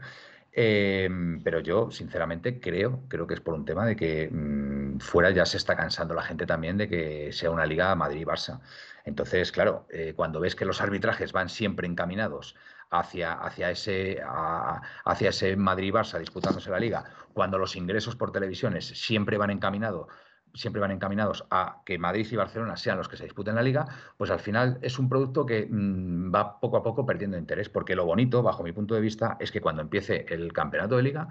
Eh, pero yo, sinceramente, creo, creo que es por un tema de que mm, fuera ya se está cansando la gente también de que sea una liga Madrid-Barça. Entonces, claro, eh, cuando ves que los arbitrajes van siempre encaminados hacia, hacia ese, hacia ese Madrid-Barça disputándose la liga, cuando los ingresos por televisiones siempre van encaminados siempre van encaminados a que Madrid y Barcelona sean los que se disputen la liga, pues al final es un producto que mm, va poco a poco perdiendo interés, porque lo bonito, bajo mi punto de vista, es que cuando empiece el campeonato de liga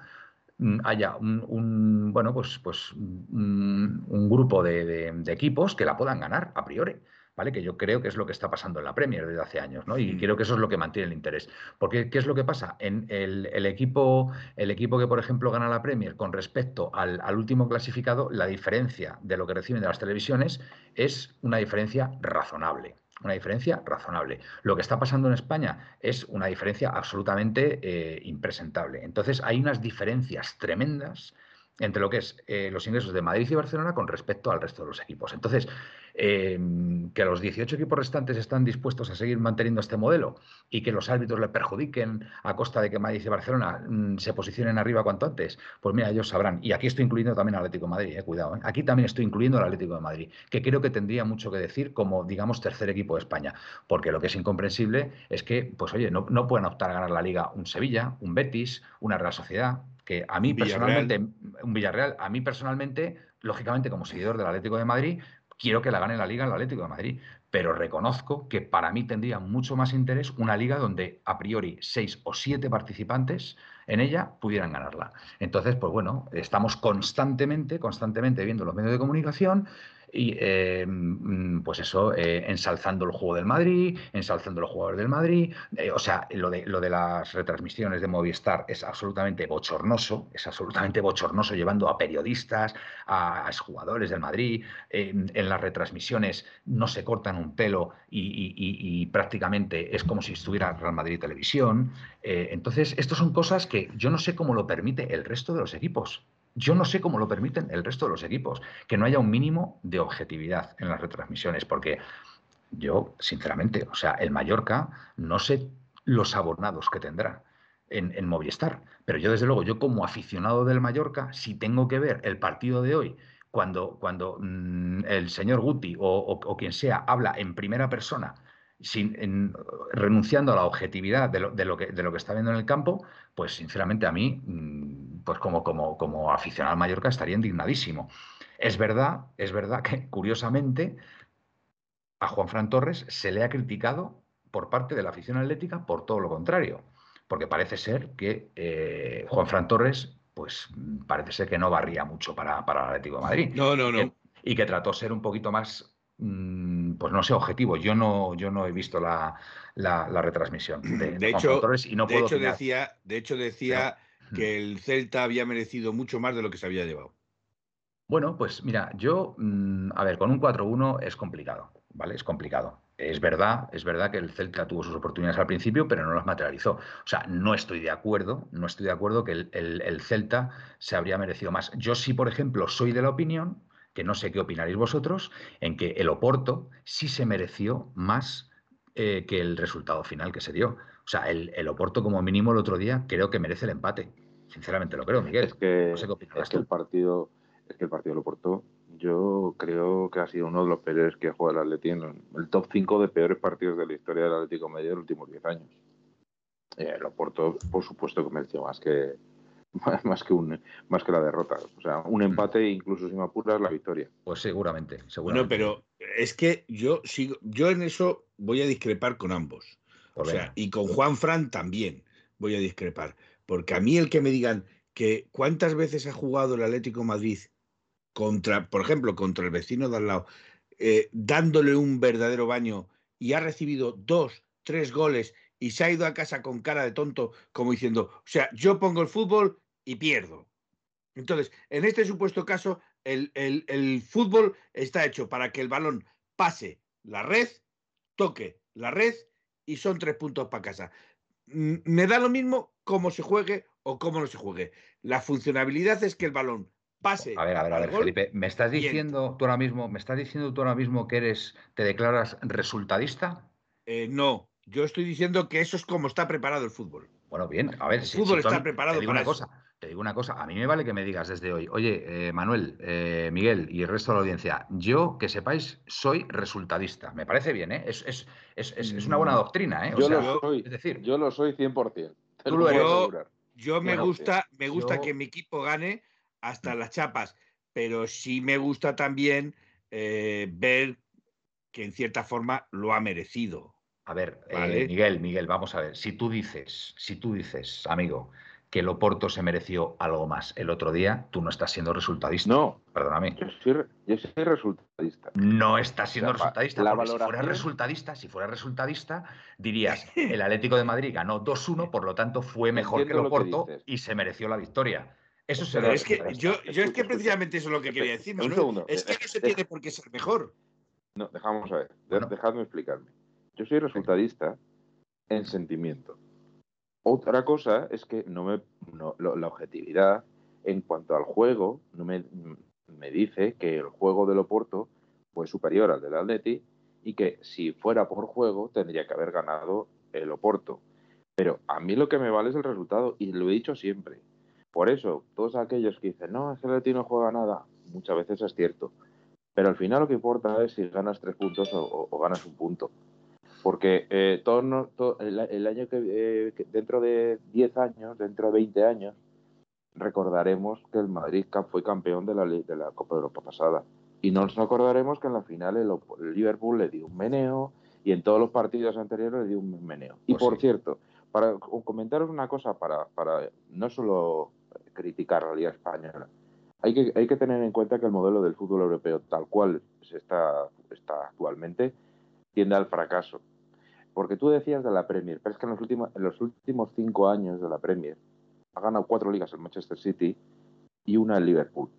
mm, haya un, un, bueno pues pues un, un grupo de equipos que la puedan ganar a priori. ¿Vale? Que yo creo que es lo que está pasando en la Premier desde hace años, ¿no? Y creo que eso es lo que mantiene el interés. Porque, ¿qué es lo que pasa? En el, el equipo, el equipo que, por ejemplo, gana la Premier con respecto al, al último clasificado, la diferencia de lo que reciben de las televisiones es una diferencia razonable. Una diferencia razonable. Lo que está pasando en España es una diferencia absolutamente eh, impresentable. Entonces, hay unas diferencias tremendas entre lo que es eh, los ingresos de Madrid y Barcelona con respecto al resto de los equipos. Entonces, eh, que los 18 equipos restantes están dispuestos a seguir manteniendo este modelo y que los árbitros le perjudiquen a costa de que Madrid y Barcelona mm, se posicionen arriba cuanto antes, pues mira, ellos sabrán. Y aquí estoy incluyendo también al Atlético de Madrid, eh, cuidado. Aquí también estoy incluyendo al Atlético de Madrid, que creo que tendría mucho que decir como, digamos, tercer equipo de España. Porque lo que es incomprensible es que, pues oye, no, no pueden optar a ganar la liga un Sevilla, un Betis, una Real Sociedad, que a mí Villarreal. personalmente, un Villarreal, a mí personalmente, lógicamente como seguidor del Atlético de Madrid, quiero que la gane la liga el Atlético de Madrid, pero reconozco que para mí tendría mucho más interés una liga donde a priori seis o siete participantes en ella pudieran ganarla. Entonces, pues bueno, estamos constantemente, constantemente viendo los medios de comunicación y eh, mm, pues eso, eh, ensalzando el juego del Madrid, ensalzando los jugadores del Madrid. eh, o sea, lo de, lo de las retransmisiones de Movistar es absolutamente bochornoso, es absolutamente bochornoso llevando a periodistas, a, a jugadores del Madrid. en las retransmisiones no se cortan un pelo y, y- prácticamente es como si estuviera Real Madrid Televisión. Entonces, estas son cosas que yo no sé cómo lo permite el resto de los equipos. Yo no sé cómo lo permiten el resto de los equipos, que no haya un mínimo de objetividad en las retransmisiones, porque yo, sinceramente, o sea, el Mallorca, no sé los abonados que tendrá en, en Movistar, pero yo, desde luego, yo como aficionado del Mallorca, si tengo que ver el partido de hoy, cuando, cuando mm, el señor Guti o, o- quien sea habla en primera persona, sin, en- renunciando a la objetividad de lo, de lo que, de lo que está viendo en el campo, pues sinceramente a mí, mm, pues como, como, como aficionado al Mallorca estaría indignadísimo. Es verdad, es verdad que curiosamente a Juan Fran Torres se le ha criticado por parte de la afición atlética por todo lo contrario, porque parece ser que eh, Juan Fran Torres, pues parece ser que no barría mucho para, para el Atlético de Madrid No, no, no. y que trató ser un poquito más, mm, pues no sé, objetivo. Yo no, yo no he visto la, la- la retransmisión de, de De Juan hecho- Fran Torres y no de, puedo hecho opinar. decía, de hecho, decía que el Celta había merecido mucho más de lo que se había llevado. Bueno, pues mira, yo, mm, a ver, con un 4-1 es complicado, ¿vale? Es complicado. Es verdad, es verdad que el Celta tuvo sus oportunidades al principio, pero no las materializó. O sea, no estoy de acuerdo, no estoy de acuerdo que el, el- el Celta se habría merecido más. Yo sí, por ejemplo, soy de la opinión, que no sé qué opinaréis vosotros, en que el Oporto sí se mereció más eh, que el resultado final que se dio. O sea, el, el Oporto como mínimo el otro día creo que merece el empate. Sinceramente lo creo, Miguel. Es que, No sé qué es que el partido, es que el partido lo portó. Yo creo que ha sido uno de los peores que juega el Atleti en el top 5 de peores partidos de la historia del Atlético Madrid de los últimos 10 años. Eh, lo portó, por supuesto que mereció más que más que un más que la derrota. O sea, un empate e incluso si me apuras la victoria. Pues seguramente, Bueno, seguramente. pero es que yo sigo, yo en eso voy a discrepar con ambos. Pues O sea, y con Juan Fran también voy a discrepar. Porque a mí el que me digan que cuántas veces ha jugado el Atlético de Madrid contra, por ejemplo, contra el vecino de al lado, eh, dándole un verdadero baño y ha recibido dos, tres goles y se ha ido a casa con cara de tonto, como diciendo, o sea, yo pongo el fútbol y pierdo. Entonces, en este supuesto caso, el, el fútbol está hecho para que el balón pase la red, toque la red y son tres puntos para casa. Me da lo mismo cómo se juegue o cómo no se juegue. La funcionabilidad es que el balón pase. A ver, a ver, a ver, Felipe, ¿me estás diciendo tú ahora mismo, me estás diciendo tú ahora mismo que eres, te declaras resultadista? Eh, no, yo estoy diciendo que eso es como está preparado el fútbol. Bueno, bien, a ver, el fútbol está preparado para una cosa. Te digo una cosa, a mí me vale que me digas desde hoy, oye, eh, Manuel, eh, Miguel y el resto de la audiencia, yo, que sepáis, soy resultadista. Me parece bien, ¿eh? Es, es, es, es una buena mm, doctrina, ¿eh? yo lo soy, es decir, yo lo soy 100%. Tú lo yo, yo me gusta, me gusta que mi equipo gane hasta las chapas, pero sí me gusta también eh, ver que en cierta forma lo ha merecido. A ver, Miguel, Miguel, vamos a ver. Si tú dices, si tú dices, amigo, que el Oporto se mereció algo más el otro día, tú no estás siendo resultadista. No. Perdóname. Yo soy, yo soy resultadista. No estás siendo resultadista. porque si fueras resultadista, si fuera resultadista, dirías, el Atlético de Madrid ganó 2-1, por lo tanto fue mejor que el Oporto y se mereció la victoria. Eso se es que yo, yo es que precisamente eso es lo que quería decir. Un segundo. Es que no se tiene por qué ser mejor. No, dejamos a ver. Dejadme explicarme. Yo soy resultadista en sentimiento. Otra cosa es que no me, la objetividad en cuanto al juego no me, me, dice que el juego del Oporto fue superior al del Atleti y que si fuera por juego tendría que haber ganado el Oporto. Pero a mí lo que me vale es el resultado y lo he dicho siempre. Por eso, todos aquellos que dicen, no, el Atleti no juega nada, muchas veces es cierto. Pero al final lo que importa es si ganas tres puntos o ganas un punto. Porque eh, todo, el, año eh, que, dentro de 10 años, dentro de 20 años, recordaremos que el Madrid fue campeón de la, de la Copa de Europa pasada. Y nos acordaremos que en la final el, Liverpool le dio un meneo y en todos los partidos anteriores le dio un meneo. Y pues por cierto, para comentaros una cosa, para, para no solo criticar la Liga Española, hay que, hay que tener en cuenta que el modelo del fútbol europeo, tal cual se está, está actualmente, tiende al fracaso. Porque tú decías de la Premier, pero es que en los, últimos, cinco años de la Premier ha ganado cuatro ligas el Manchester City y una el Liverpool.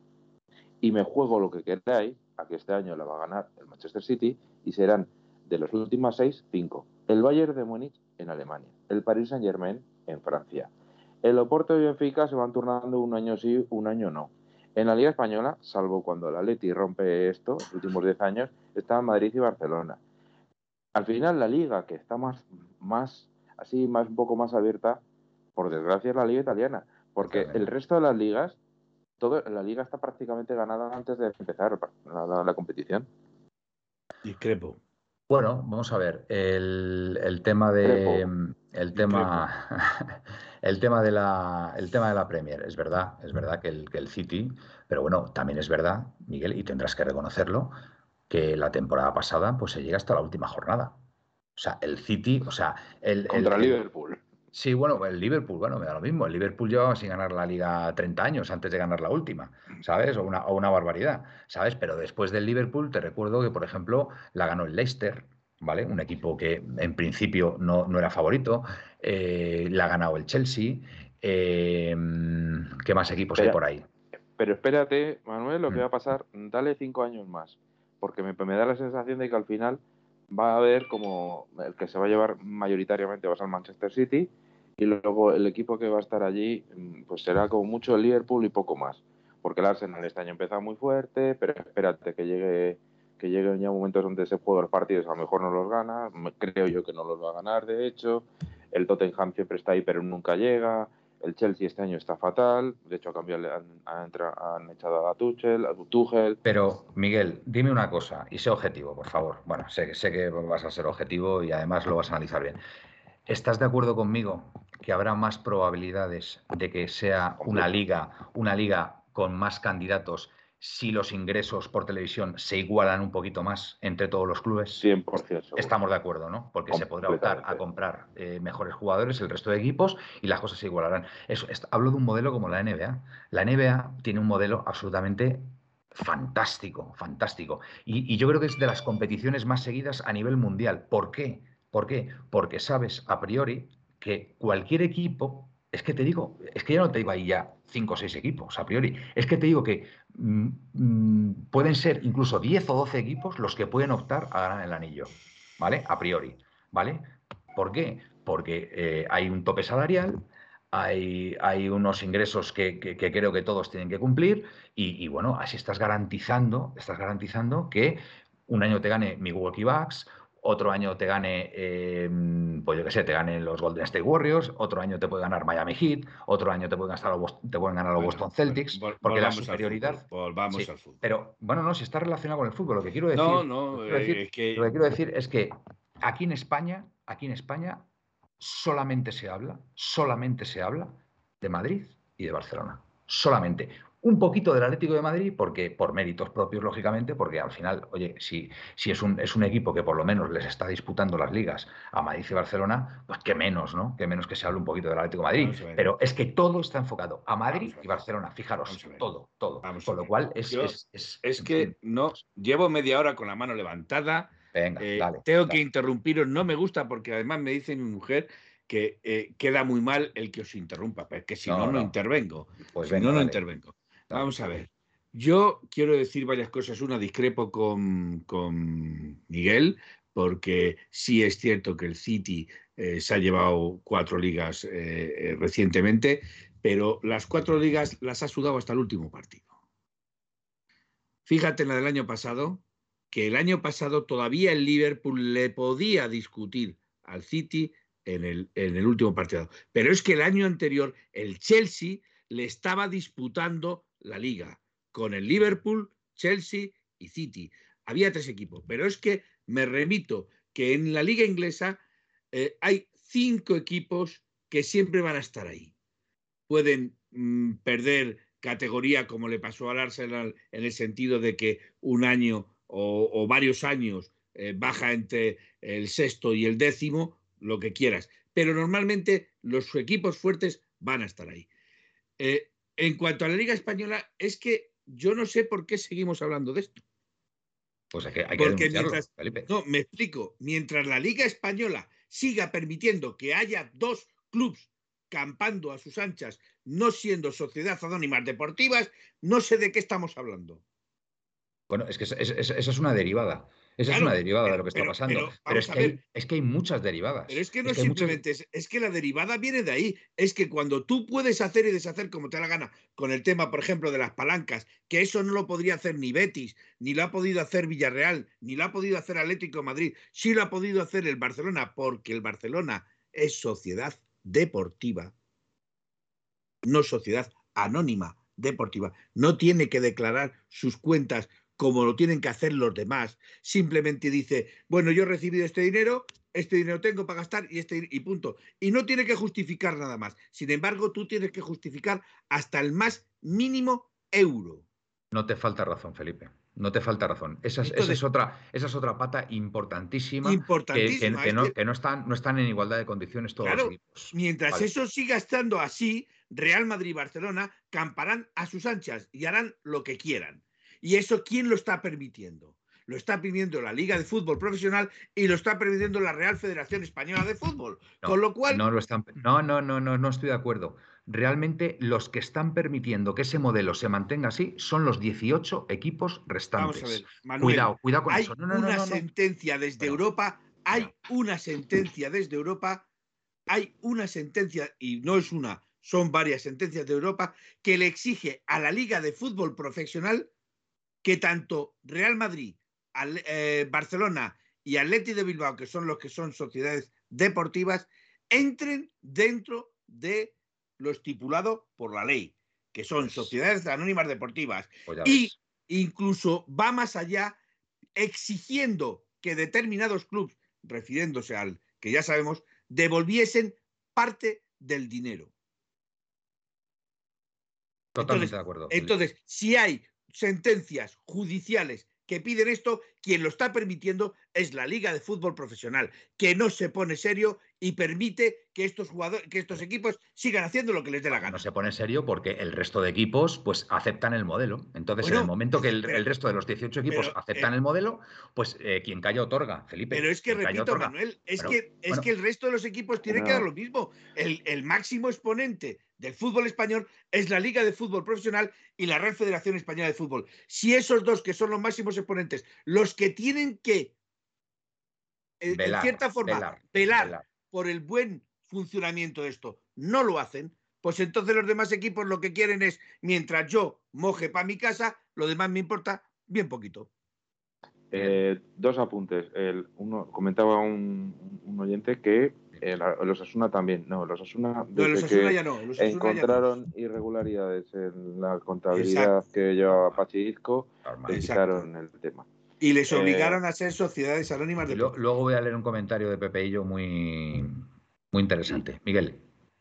Y me juego lo que queráis a que este año la va a ganar el Manchester City y serán de los últimos seis, cinco. El Bayern de Múnich en Alemania, el Paris Saint Germain en Francia. El Oporto y Benfica se van turnando un año sí, un año no. En la Liga Española, salvo cuando la Leti rompe esto, los últimos diez años, están Madrid y Barcelona al final la liga que está más, más así, más un poco más abierta, por desgracia es la liga italiana, porque el resto de las ligas, todo, la liga está prácticamente ganada antes de empezar la, competición. Discrepo. Bueno, vamos a ver. El, tema de el tema el tema de la el tema de la Premier es verdad, es verdad que el, que el City, pero bueno, también es verdad, Miguel, y tendrás que reconocerlo, que la temporada pasada pues se llega hasta la última jornada. O sea, el City, o sea, el... Contra el, Liverpool. Sí, bueno, el Liverpool, bueno, me da lo mismo. El Liverpool llevaba sin ganar la liga 30 años antes de ganar la última, ¿sabes? O una, o una barbaridad, ¿sabes? Pero después del Liverpool te recuerdo que, por ejemplo, la ganó el Leicester, ¿vale? Un equipo que en principio no, era favorito. Eh, la ha ganado el Chelsea. Eh, ¿Qué más equipos hay por ahí? Pero espérate, Manuel, lo que mm. va a pasar, dale cinco años más porque me, da la sensación de que al final va a haber como el que se va a llevar mayoritariamente va a ser Manchester City y luego el equipo que va a estar allí mm, pues será como mucho el Liverpool y poco más porque el Arsenal este año empieza muy fuerte pero espérate que llegue que lleguen ya momentos donde se puede los partidos a lo mejor no los gana creo yo que no los va a ganar de hecho el Tottenham siempre está ahí pero nunca llega el Chelsea este año está fatal, de hecho han, han, echado a Tuchel, a Tuchel. Pero, Miguel, dime una cosa y sé objetivo, por favor. Bueno, sé, sé que vas a ser objetivo y además lo vas a analizar bien. ¿Estás de acuerdo conmigo que habrá más probabilidades de que sea una liga, una liga con más candidatos si los ingresos por televisión se igualan un poquito más entre todos los clubes. 100%. Estamos de acuerdo, ¿no? Porque se podrá optar a comprar eh, mejores jugadores, el resto de equipos, y las cosas se igualarán. Eso, hablo de un modelo como la NBA. La NBA tiene un modelo absolutamente fantástico, fantástico. Y, y, yo creo que es de las competiciones más seguidas a nivel mundial. ¿Por qué? ¿Por qué? Porque sabes a priori que cualquier equipo, es que te digo, es que ya no te digo ahí ya cinco o seis equipos a priori, es que te digo que mm, mm, pueden ser incluso 10 o 12 equipos los que pueden optar a ganar el anillo, ¿vale? A priori, ¿vale? ¿Por qué? Porque eh, hay un tope salarial, hay, hay, unos ingresos que, que, creo que todos tienen que cumplir y, bueno, así estás garantizando, estás garantizando que un año te gane Milwaukee Bucks, otro año te gane, eh, pues yo qué sé, te gane los Golden State Warriors, otro año te puede ganar Miami Heat, otro año te pueden, ganar los, te pueden ganar los Boston Celtics, porque la superioridad... volvamos al fútbol. Pero bueno, no, si está relacionado con el fútbol, lo que quiero decir, no, no, lo que, es que... lo que quiero decir es que aquí en España, aquí en España solamente se habla, solamente se habla de Madrid y de Barcelona. Solamente un poquito del Atlético de Madrid, porque por méritos propios, lógicamente, porque al final, oye, si, si es, un, es un equipo que por lo menos les está disputando las ligas a Madrid y Barcelona, pues qué menos, ¿no? Qué menos que se hable un poquito del Atlético de Madrid. Pero es que todo está enfocado a Madrid y Barcelona, fijaros, todo, todo. Con lo cual es, es, es, que no, llevo media hora con la mano levantada. Venga, eh, dale, tengo dale. que interrumpiros, no me gusta porque además me dice mi mujer que eh, queda muy mal el que os interrumpa, porque si no, no, no intervengo. Pues si venga, no, no dale. intervengo. Vamos a ver. Yo quiero decir varias cosas. Una, discrepo con, con Miguel, porque sí es cierto que el City eh, se ha llevado cuatro ligas eh, eh, recientemente, pero las cuatro ligas las ha sudado hasta el último partido. Fíjate en la del año pasado, que el año pasado todavía el Liverpool le podía discutir al City en el, en el último partido. Pero es que el año anterior el Chelsea le estaba disputando la liga con el Liverpool, Chelsea y City. Había tres equipos, pero es que me remito que en la liga inglesa eh, hay cinco equipos que siempre van a estar ahí. Pueden mmm, perder categoría como le pasó al Arsenal en el sentido de que un año o, o varios años eh, baja entre el sexto y el décimo, lo que quieras. Pero normalmente los equipos fuertes van a estar ahí. Eh, en cuanto a la Liga Española, es que yo no sé por qué seguimos hablando de esto. Pues hay que, hay que Porque mientras, Felipe. No, me explico. Mientras la Liga Española siga permitiendo que haya dos clubes campando a sus anchas, no siendo sociedad anónimas deportivas, no sé de qué estamos hablando. Bueno, es que esa es, es, es, una derivada. Esa claro, es una derivada pero, de lo que está pero, pasando. Pero, pero es, que hay, es, que hay, muchas derivadas. Pero es que no es simplemente, muchas... es, que la derivada viene de ahí. Es que cuando tú puedes hacer y deshacer como te da la gana con el tema, por ejemplo, de las palancas, que eso no lo podría hacer ni Betis, ni lo ha podido hacer Villarreal, ni lo ha podido hacer Atlético de Madrid, sí lo ha podido hacer el Barcelona, porque el Barcelona es sociedad deportiva, no sociedad anónima deportiva. No tiene que declarar sus cuentas como lo tienen que hacer los demás. Simplemente dice, bueno, yo he recibido este dinero, este dinero tengo para gastar y este y punto. Y no tiene que justificar nada más. Sin embargo, tú tienes que justificar hasta el más mínimo euro. No te falta razón, Felipe. No te falta razón. Esa es, Entonces, esa es otra, esa es otra pata importantísima, importantísima que, que, que, no, que, no, están, no están en igualdad de condiciones todos claro, los equipos. Mientras vale. eso siga estando así, Real Madrid y Barcelona camparán a sus anchas y harán lo que quieran. ¿Y eso quién lo está permitiendo? Lo está permitiendo la Liga de Fútbol Profesional y lo está permitiendo la Real Federación Española de Fútbol. No, Con lo cual. No, lo están, no, no, no, no, no estoy de acuerdo. Realmente los que están permitiendo que ese modelo se mantenga así son los 18 equipos restantes. Vamos a ver, Manuel, cuidado, cuidado con hay eso. No, no, una sentencia desde Pero, Europa, hay una sentencia desde Europa, hay una sentencia, y no es una, son varias sentencias de Europa, que le exige a la Liga de Fútbol Profesional que tanto Real Madrid, al, eh, Barcelona y Atleti de Bilbao, que son los que son sociedades deportivas, entren dentro de lo estipulado por la ley, que son pues, sociedades anónimas deportivas. Pues y incluso va más allá exigiendo que determinados clubes, refiriéndose al que ya sabemos, devolviesen parte del dinero. Totalmente entonces, de acuerdo. Entonces, si hay sentencias judiciales que piden esto, quien lo está permitiendo es la Liga de Fútbol Profesional, que no se pone serio y permite que estos jugadores, que estos equipos sigan haciendo lo que les dé la gana. No se pone serio porque el resto de equipos pues aceptan el modelo. Entonces, Bueno, en el momento que el, pero- el resto de los 18 equipos pero, aceptan eh, el modelo, pues eh, quien calla otorga, Felipe. Pero es que, repito, otorga. Manuel, es, Pero, que, es bueno. que el resto de los equipos tienen que dar lo mismo. El, el máximo exponente del fútbol español es la Liga de Fútbol Profesional y la Real Federación Española de Fútbol. Si esos dos, que son los máximos exponentes, los que tienen que, eh, en Velar, cierta forma, velar, velar velar. por el buen funcionamiento de esto, no lo hacen, pues entonces los demás equipos lo que quieren es, mientras yo moje para mi casa, lo demás me importa bien poquito. Eh, dos apuntes. El, uno comentaba un, un oyente que eh, la- los Asuna también. No, los Asuna No, los que Osasuna ya no. Los Osasuna ya no. encontraron irregularidades en la contabilidad que llevaba Pachi Isco, le quitaron el tema. Y les Eh, obligaron a ser sociedades anónimas de lo- luego voy a leer un comentario de Pepe y yo muy, muy interesante. Miguel.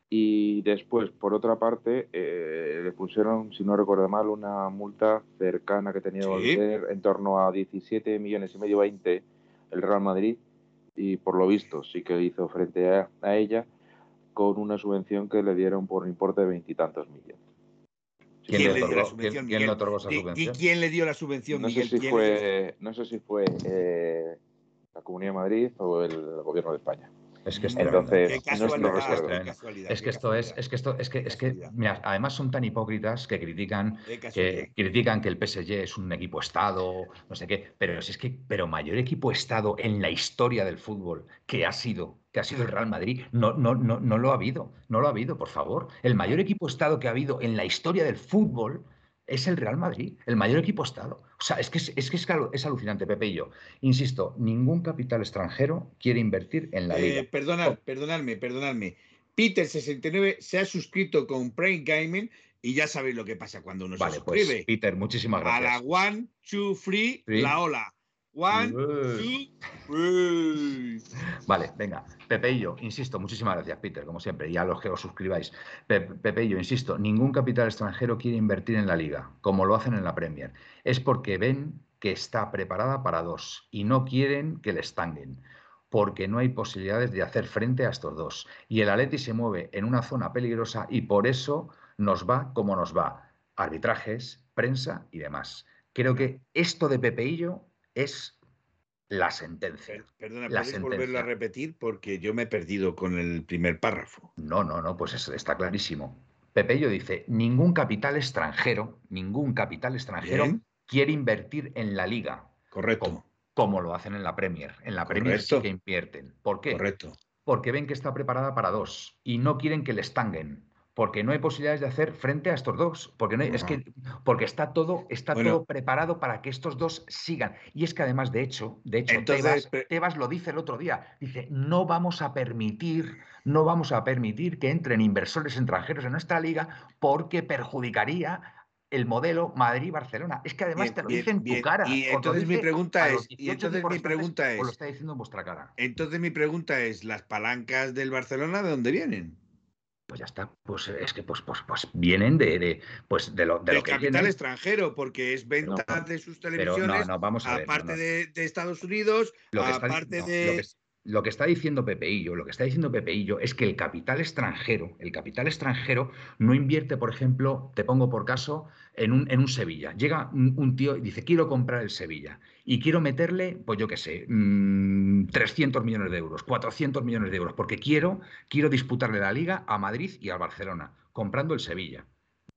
Y después, por otra parte, eh, le pusieron, si no recuerdo mal, una multa cercana que tenía que Sí. ser en torno a 17 millones y medio, 20 el Real Madrid. Y por lo visto, sí que hizo frente a, a ella con una subvención que le dieron por un importe de veintitantos millones. ¿Quién, ¿Quién le le dio la otorgó, subvención, quién- quién Miguel? le otorgó esa ¿Y, quién le dio la subvención, No sé si fue, no sé si fue eh, la Comunidad de Madrid o el Gobierno de España. Es que es Entonces, tremendo. Qué no es casualidad, no recuerdo. qué casualidad, Es que esto es, es que esto, es que, es que, mira, además son tan hipócritas que critican que critican que el PSG es un equipo estado, no sé qué, pero si es que, pero mayor equipo estado en la historia del fútbol que ha sido, que ha sido el Real Madrid, no, no, no, no lo ha habido, no lo ha habido, por favor. El mayor equipo estado que ha habido en la historia del fútbol es el Real Madrid, el mayor equipo estado. O sea, es que es, es que es, alu- es alucinante, Pepe y yo. Insisto, ningún capital extranjero quiere invertir en la Eh, liga. perdonad, perdonadme, perdonadme. Peter69 se ha suscrito con Prime Gaming y ya sabéis lo que pasa cuando uno Vale, se pues suscribe. Peter, muchísimas a la gracias. one, two, free, Free. la ola. One, two, free. Vale, venga. Pepe y yo, insisto, muchísimas gracias, Peter, como siempre, y a los que os suscribáis. Pe- Pepe y yo, insisto, ningún capital extranjero quiere invertir en la liga, como lo hacen en la Premier. Es porque ven que está preparada para dos y no quieren que le estanguen, porque no hay posibilidades de hacer frente a estos dos. Y el Atleti se mueve en una zona peligrosa y por eso nos va como nos va. Arbitrajes, prensa y demás. Creo que esto de Pepe y yo es la sentencia. Per- Perdona, La ¿puedes volverlo sentencia. a repetir? Porque yo me he perdido con el primer párrafo. No, no, no, pues es- está clarísimo. Pepello dice, ningún capital extranjero, ningún capital extranjero Bien. quiere invertir en la liga, Correcto, como, como lo hacen en la Premier. En la Premier sí que invierten. ¿Por qué? correcto. Porque ven que está preparada para dos y no quieren que le estanguen. Porque no hay posibilidades de hacer frente a estos dos. Porque no hay- es que porque está todo, está Bueno. todo preparado para que estos dos sigan. Y es que además, de hecho, de hecho, Entonces, Tebas, Tebas lo dice el otro día. Dice, no vamos a permitir, no vamos a permitir que entren inversores extranjeros en nuestra liga porque perjudicaría el modelo Madrid-Barcelona. Es que además Bien, te lo bien, dice en bien. tu cara. Y entonces mi pregunta es- y 18 entonces mi pregunta Os lo es- está diciendo en vuestra cara. Entonces mi pregunta es, ¿las palancas del Barcelona de dónde vienen? Pues ya está. Pues eh, es que pues, pues, pues vienen de, de, pues de lo, de Del lo que capital extranjero, porque es venta No, de sus televisiones, no, no, vamos a aparte. De, de Estados Unidos, Lo que está, aparte de... que, lo que está diciendo Pepeillo, lo que está diciendo Pepeillo es que el capital extranjero, el capital extranjero no invierte, por ejemplo, te pongo por caso, en un, en un Sevilla. Llega un, un tío y dice, quiero comprar el Sevilla y quiero meterle, pues yo qué sé, mm, 300 millones de euros, 400 millones de euros, porque quiero, quiero disputarle la liga a Madrid y al Barcelona, comprando el Sevilla.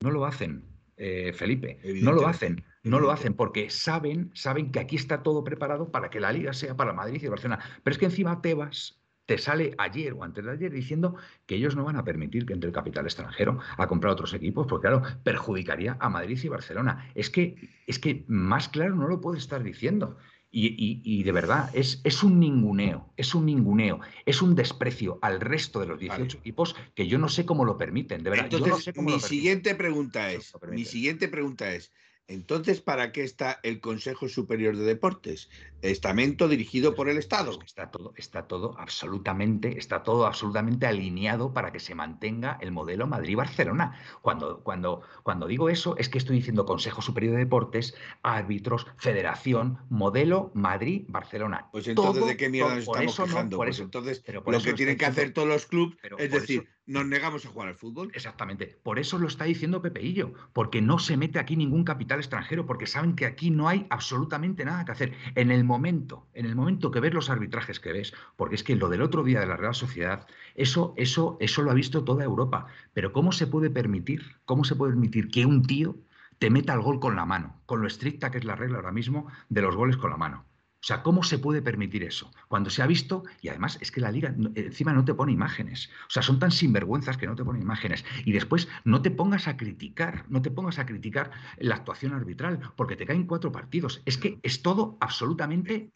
No lo hacen, eh, Felipe, no lo hacen. No lo hacen porque saben, saben que aquí está todo preparado para que la liga sea para Madrid y Barcelona. Pero es que encima Tebas te sale ayer o antes de ayer diciendo que ellos no van a permitir que entre el capital extranjero a comprar otros equipos, porque claro, perjudicaría a Madrid y Barcelona. Es que, es que más claro no lo puede estar diciendo. Y, y- y de verdad, es, es un ninguneo, es un ninguneo, es un desprecio al resto de los 18 Vale. equipos que yo no sé cómo lo permiten, de verdad. yo no Entonces, sé cómo mi lo permiten. siguiente pregunta es, mi siguiente pregunta es, Entonces, ¿para qué está el Consejo Superior de Deportes? Estamento dirigido por el Estado. está todo, está todo absolutamente, está todo absolutamente alineado para que se mantenga el modelo Madrid-Barcelona. Cuando, cuando, cuando digo eso, es que estoy diciendo Consejo Superior de Deportes, árbitros, federación, modelo Madrid-Barcelona. Pues entonces, ¿de qué mierda nos estamos quejando? pues entonces, lo que tienen que hacer todos los clubes es decir, nos negamos a jugar al fútbol. Exactamente. Por eso lo está diciendo Pepeillo, porque no se mete aquí ningún capital extranjero, porque saben que aquí no hay absolutamente nada que hacer. En el momento, en el momento que ves los arbitrajes que ves, porque es que lo del otro día de la Real Sociedad, eso, eso, eso lo ha visto toda Europa. Pero ¿cómo se puede permitir, cómo se puede permitir que un tío te meta el gol con la mano, con lo estricta que es la regla ahora mismo de los goles con la mano? O sea, ¿cómo se puede permitir eso? Cuando se ha visto, y además es que la liga encima no te pone imágenes. O sea, son tan sinvergüenzas que no te ponen imágenes. Y después no te pongas a criticar, no te pongas a criticar la actuación arbitral, porque te caen cuatro partidos. Es que es todo absolutamente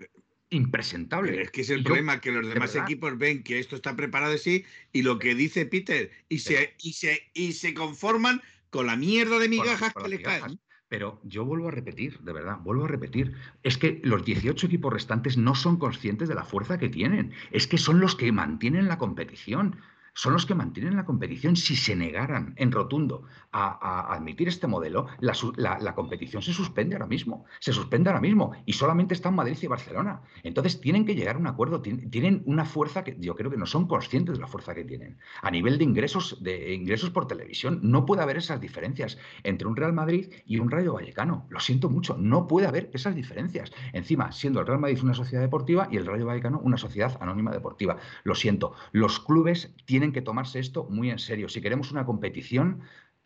impresentable. es que es el problema, que los demás equipos ven que esto está preparado así y lo que dice Peter, y se, y se, y se conforman con la mierda de migajas que le caen. Pero yo vuelvo a repetir, de verdad, vuelvo a repetir, es que los 18 equipos restantes no son conscientes de la fuerza que tienen, es que son los que mantienen la competición son los que mantienen la competición. Si se negaran en rotundo a, admitir este modelo, la, competición se suspende ahora mismo. Se suspende ahora mismo y solamente están Madrid y Barcelona. Entonces tienen que llegar a un acuerdo. Tienen una fuerza que yo creo que no son conscientes de la fuerza que tienen. A nivel de ingresos, de ingresos por televisión, no puede haber esas diferencias entre un Real Madrid y un Rayo Vallecano. Lo siento mucho, no puede haber esas diferencias. Encima, siendo el Real Madrid una sociedad deportiva y el Rayo Vallecano una sociedad anónima deportiva. Lo siento, los clubes tienen tienen que tomarse esto muy en serio. Si queremos una competición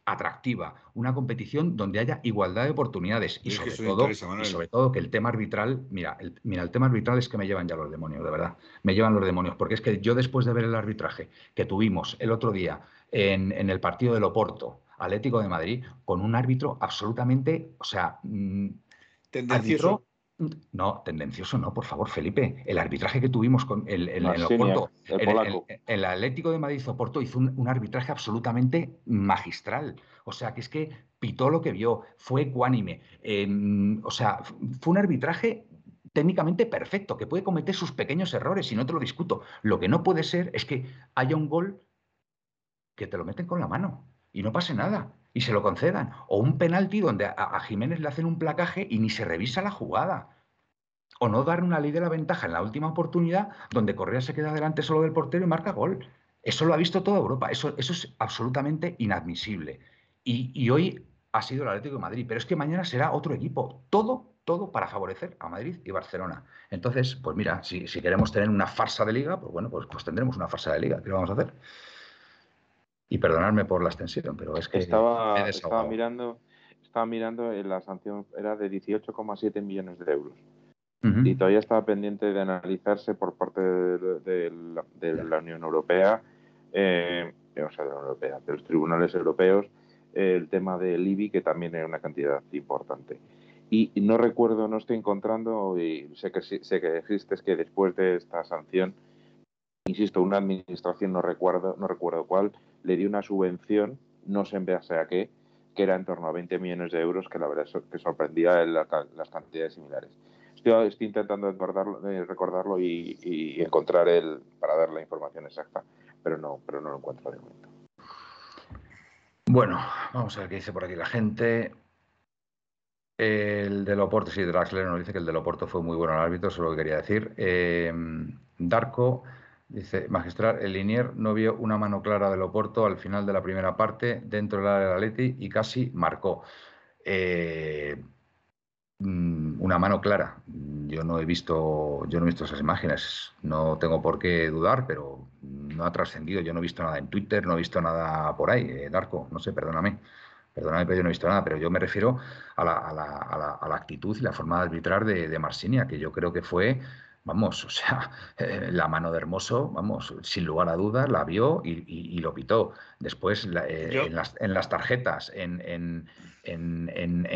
atractiva, una competición donde haya igualdad de oportunidades y, sobre, todo, sobre todo que el tema arbitral, mira el, mira, el tema arbitral es que me llevan ya los demonios, de verdad, me llevan los demonios, porque es que yo después de ver el arbitraje que tuvimos el otro día en, el partido del Oporto, Atlético de Madrid, con un árbitro absolutamente, o sea, mm, tendencioso. No, tendencioso no, por favor, Felipe. El arbitraje que tuvimos con el, Oporto, el, Atlético de Madrid Oporto hizo un, arbitraje absolutamente magistral. O sea, que es que pitó lo que vio, fue ecuánime. Em, o sea, fue un arbitraje técnicamente perfecto, que puede cometer sus pequeños errores y no te lo discuto. Lo que no puede ser es que haya un gol que te lo meten con la mano y no pase nada y se lo concedan. O un penalti donde a, Jiménez le hacen un placaje y ni se revisa la jugada. O no dar una ley de la ventaja en la última oportunidad donde Correa se queda delante solo del portero y marca gol. Eso lo ha visto toda Europa. Eso, eso es absolutamente inadmisible. Y, hoy ha sido el Atlético de Madrid, pero es que mañana será otro equipo. Todo, todo para favorecer a Madrid y Barcelona. Entonces, pues mira, si, queremos tener una farsa de liga, pues bueno, pues, pues tendremos una farsa de liga. ¿Qué lo vamos a hacer? Y perdonadme por la extensión, pero es que estaba, estaba mirando, estaba mirando la sanción era de 18,7 millones de euros. Y todavía estaba pendiente de analizarse por parte de, la, Unión Europea, eh, o sea, de la Unión Europea, de los tribunales europeos, el tema del IBI, que también era una cantidad importante. Y, no recuerdo, no estoy encontrando, y sé que, sé que existe, es que después de esta sanción, insisto, una administración, no recuerdo, no recuerdo cuál, le dio una subvención, no sé en base a qué, que era en torno a 20 millones de euros, que la verdad es que sorprendía las cantidades similares. Estoy, intentando eh, recordarlo y, encontrar el para dar la información exacta, pero no, pero no lo encuentro de momento. Bueno, vamos a ver qué dice por aquí la gente. El de Loporto, sí, Draxler nos dice que el de Loporto fue muy bueno al árbitro, eso es lo que quería decir. Eh, Darko Dice, magistral, el Linier no vio una mano clara del Oporto al final de la primera parte dentro del área del Atleti y casi marcó. Eh, mm, una mano clara. Yo no he visto, yo no he visto esas imágenes. No tengo por qué dudar, pero no ha trascendido. Yo no he visto nada en Twitter, no he visto nada por ahí. Eh, Darko, no sé, perdóname. Perdóname, pero yo no he visto nada, pero yo me refiero a la, actitud y la forma de arbitrar de, de Marsinia, que yo creo que fue vamos, o sea, eh, la mano de Hermoso, vamos, sin lugar a dudas, la vio y, lo pitó. Después, eh, en, las, tarjetas, en,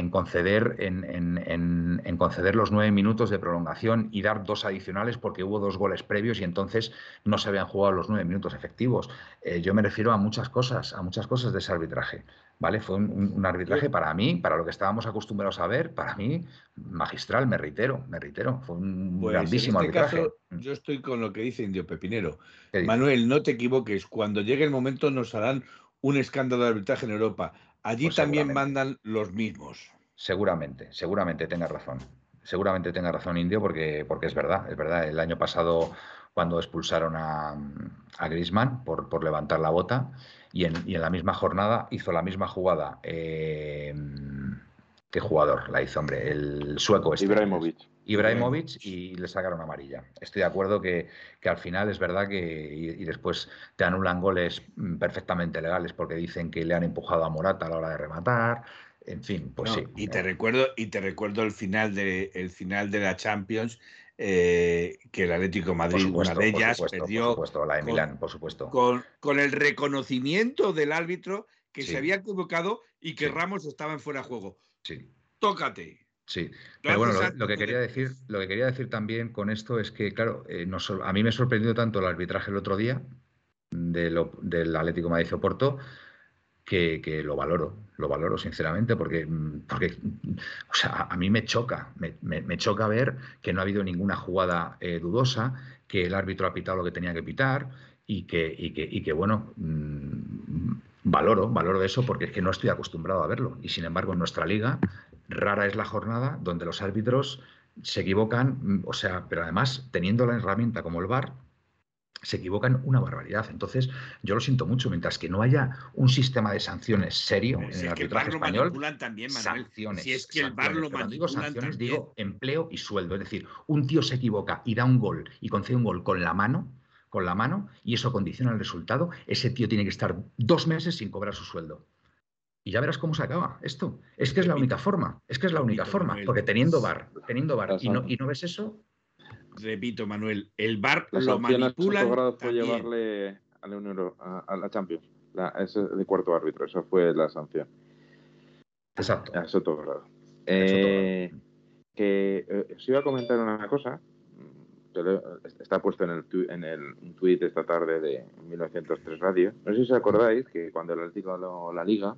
conceder, en, conceder los nueve minutos de prolongación y dar dos adicionales porque hubo dos goles previos y entonces no se habían jugado los nueve minutos efectivos. Eh, yo me refiero a muchas cosas, a muchas cosas de ese arbitraje. ¿Vale? Fue un, arbitraje para mí, para lo que estábamos acostumbrados a ver, para mí, magistral, me reitero, me reitero. Fue un pues grandísimo este arbitraje. Mm. yo estoy con lo que dice Indio Pepinero. Manuel, no te equivoques, cuando llegue el momento nos harán un escándalo de arbitraje en Europa. Allí pues también mandan los mismos. Seguramente, seguramente tenga razón. Seguramente tenga razón Indio porque, porque es verdad, es verdad. El año pasado cuando expulsaron a, a Griezmann por, por levantar la bota, y en, la misma jornada hizo la misma jugada. Eh, ¿Qué jugador la hizo, hombre? El sueco. Este, Ibrahimovic. Ibrahimovic y le sacaron amarilla. Estoy de acuerdo que, al final es verdad que y, después te anulan goles mm, perfectamente legales porque dicen que le han empujado a Morata a la hora de rematar. En fin, pues sí. Y te recuerdo, y te recuerdo el final de el final de la Champions eh, que el Atlético Madrid, una de ellas, perdió. Por supuesto, la de Milán, por supuesto. Con, el reconocimiento del árbitro que se había equivocado y que Ramos estaba en fuera de juego. Sí. Tócate. Sí, pero bueno, lo, que quería decir, lo que quería decir también con esto es que, claro, eh, a mí me sorprendió tanto el arbitraje el otro día del Atlético Madrid Que, lo valoro, lo valoro sinceramente, porque, mm, porque o sea, a mí me choca, me, choca ver que no ha habido ninguna jugada eh, dudosa, que el árbitro ha pitado lo que tenía que pitar y que, y que, y que bueno, mm, valoro, valoro eso porque es que no estoy acostumbrado a verlo. Y sin embargo, en nuestra liga, rara es la jornada donde los árbitros se equivocan, mm, o sea, pero además teniendo la herramienta como el VAR, se equivocan una barbaridad. Entonces, yo lo siento mucho, mientras que no haya un sistema de sanciones serio en el arbitraje español, también, sanciones. Si es que el bar lo Cuando digo sanciones, digo empleo y sueldo. Es decir, un tío se equivoca y da un gol y concede un gol con la mano, con la mano, y eso condiciona el resultado, ese tío tiene que estar dos meses sin cobrar su sueldo. Y ya verás cómo se acaba esto. Es que es la única forma, es que es la única forma, porque teniendo bar, teniendo bar y no, y no ves eso, repito, Manuel, el VAR lo manipula. fue llevarle a la, a, la Champions, ese de cuarto árbitro, esa fue la sanción. Exacto. A Soto grado. Eh, que eh, os iba a comentar una cosa, está puesto en el, en el un tuit esta tarde de 1903 Radio. No sé si os acordáis que cuando el Atlético ganó la Liga,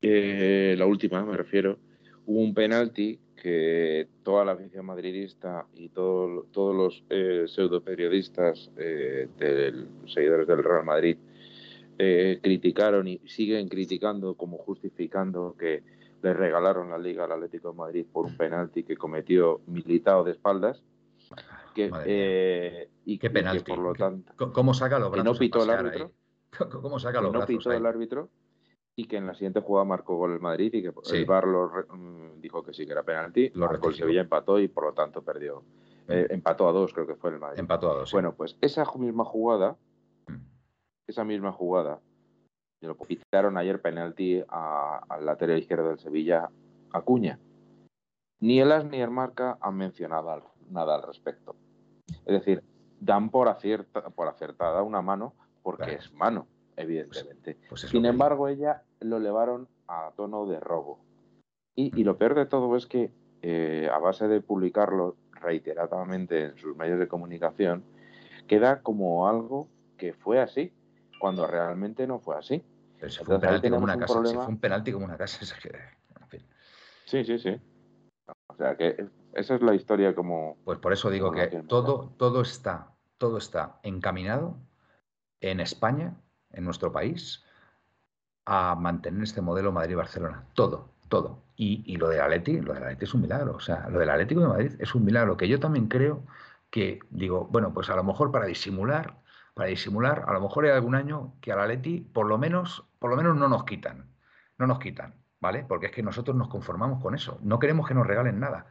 eh, la última me refiero, hubo un penalti que toda la afición madridista y todos los eh, pseudo periodistas eh, seguidores del Real Madrid eh, criticaron y siguen criticando como justificando que le regalaron la liga al Atlético de Madrid por un penalti que cometió Militao de espaldas que, eh, y qué penalti por lo tanto cómo saca los brazos no pitó el árbitro cómo saca los no pitó el árbitro y que en la siguiente jugada marcó gol el Madrid y que el VAR mm, dijo que sí que era penalti, lo el Sevilla empató y por lo tanto perdió. Mm. Eh, empató a dos, creo que fue el Madrid. Empató a dos. Bueno, pues esa misma jugada, mm. esa misma jugada, lo pitaron ayer penalti al lateral izquierdo del Sevilla, Acuña. Ni el As ni el Marca han mencionado nada al respecto. Es decir, dan por, acierta, por acertada una mano porque es mano evidentemente. Pues, pues Sin embargo, ella lo elevaron a tono de robo. Y, lo peor de todo es que, eh, a base de publicarlo reiteradamente en sus medios de comunicación, queda como algo que fue así, cuando realmente no fue así. fue, un penalti como una casa, fue un penalti como una casa. Sí, sí, sí. O sea que esa es la historia como. Pues por eso digo que todo, todo está, todo está encaminado en España en nuestro país a mantener este modelo Madrid-Barcelona. Todo, todo. Y, lo de Atleti, lo de Atleti es un milagro. O sea, lo del Atlético de Madrid es un milagro que yo también creo que, digo, bueno, pues a lo mejor para disimular, para disimular, a lo mejor hay algún año que al Atleti por lo menos, por lo menos no nos quitan. No nos quitan, ¿vale? Porque es que nosotros nos conformamos con eso. No queremos que nos regalen nada.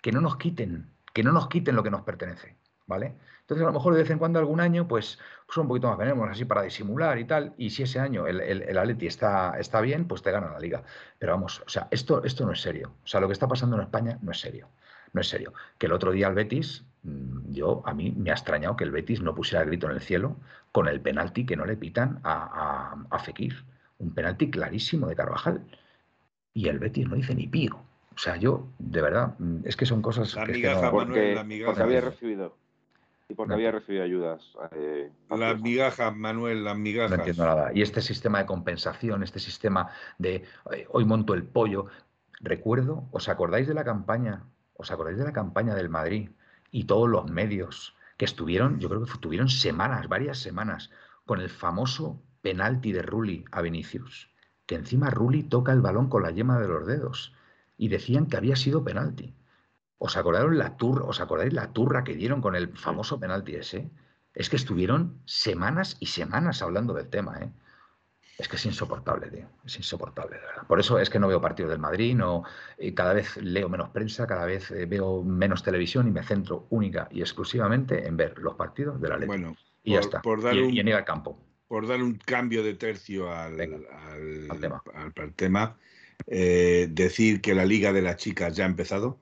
Que no nos quiten, que no nos quiten lo que nos pertenece. ¿Vale? Entonces, a lo mejor de vez en cuando, algún año, pues, pues un poquito más venemos así para disimular y tal. Y si ese año el, el, el Atleti está, está bien, pues te gana la liga. Pero vamos, o sea, esto, esto no es serio. O sea, lo que está pasando en España no es serio. No es serio. Que el otro día el Betis, mm, yo, a mí me ha extrañado que el Betis no pusiera el grito en el cielo con el penalti que no le pitan a, a, Fekir. Un penalti clarísimo de Carvajal. Y el Betis no dice ni pío. O sea, yo, de verdad, mm, es que son cosas que, porque, porque había recibido Y porque había recibido ayudas. Eh, las migajas, Manuel, las migajas. No entiendo nada. Y este sistema de compensación, este sistema de eh, hoy monto el pollo. Recuerdo, ¿os acordáis de la campaña? ¿Os acordáis de la campaña del Madrid? Y todos los medios que estuvieron, yo creo que estuvieron semanas, varias semanas, con el famoso penalti de Rulli a Vinicius. Que encima Rulli toca el balón con la yema de los dedos. Y decían que había sido penalti. ¿Os acordaron la turra, os acordáis la turra que dieron con el famoso penalti ese? Es que estuvieron semanas y semanas hablando del tema, ¿eh? Es que es insoportable, tío. Es insoportable, de verdad. Por eso es que no veo partidos del Madrid, no, cada vez leo menos prensa, cada vez eh, veo menos televisión y me centro única y exclusivamente en ver los partidos de la Ley. Bueno, y ya está. y, en ir al campo. Por dar un cambio de tercio al, al, tema, al, tema eh, decir que la Liga de las Chicas ya ha empezado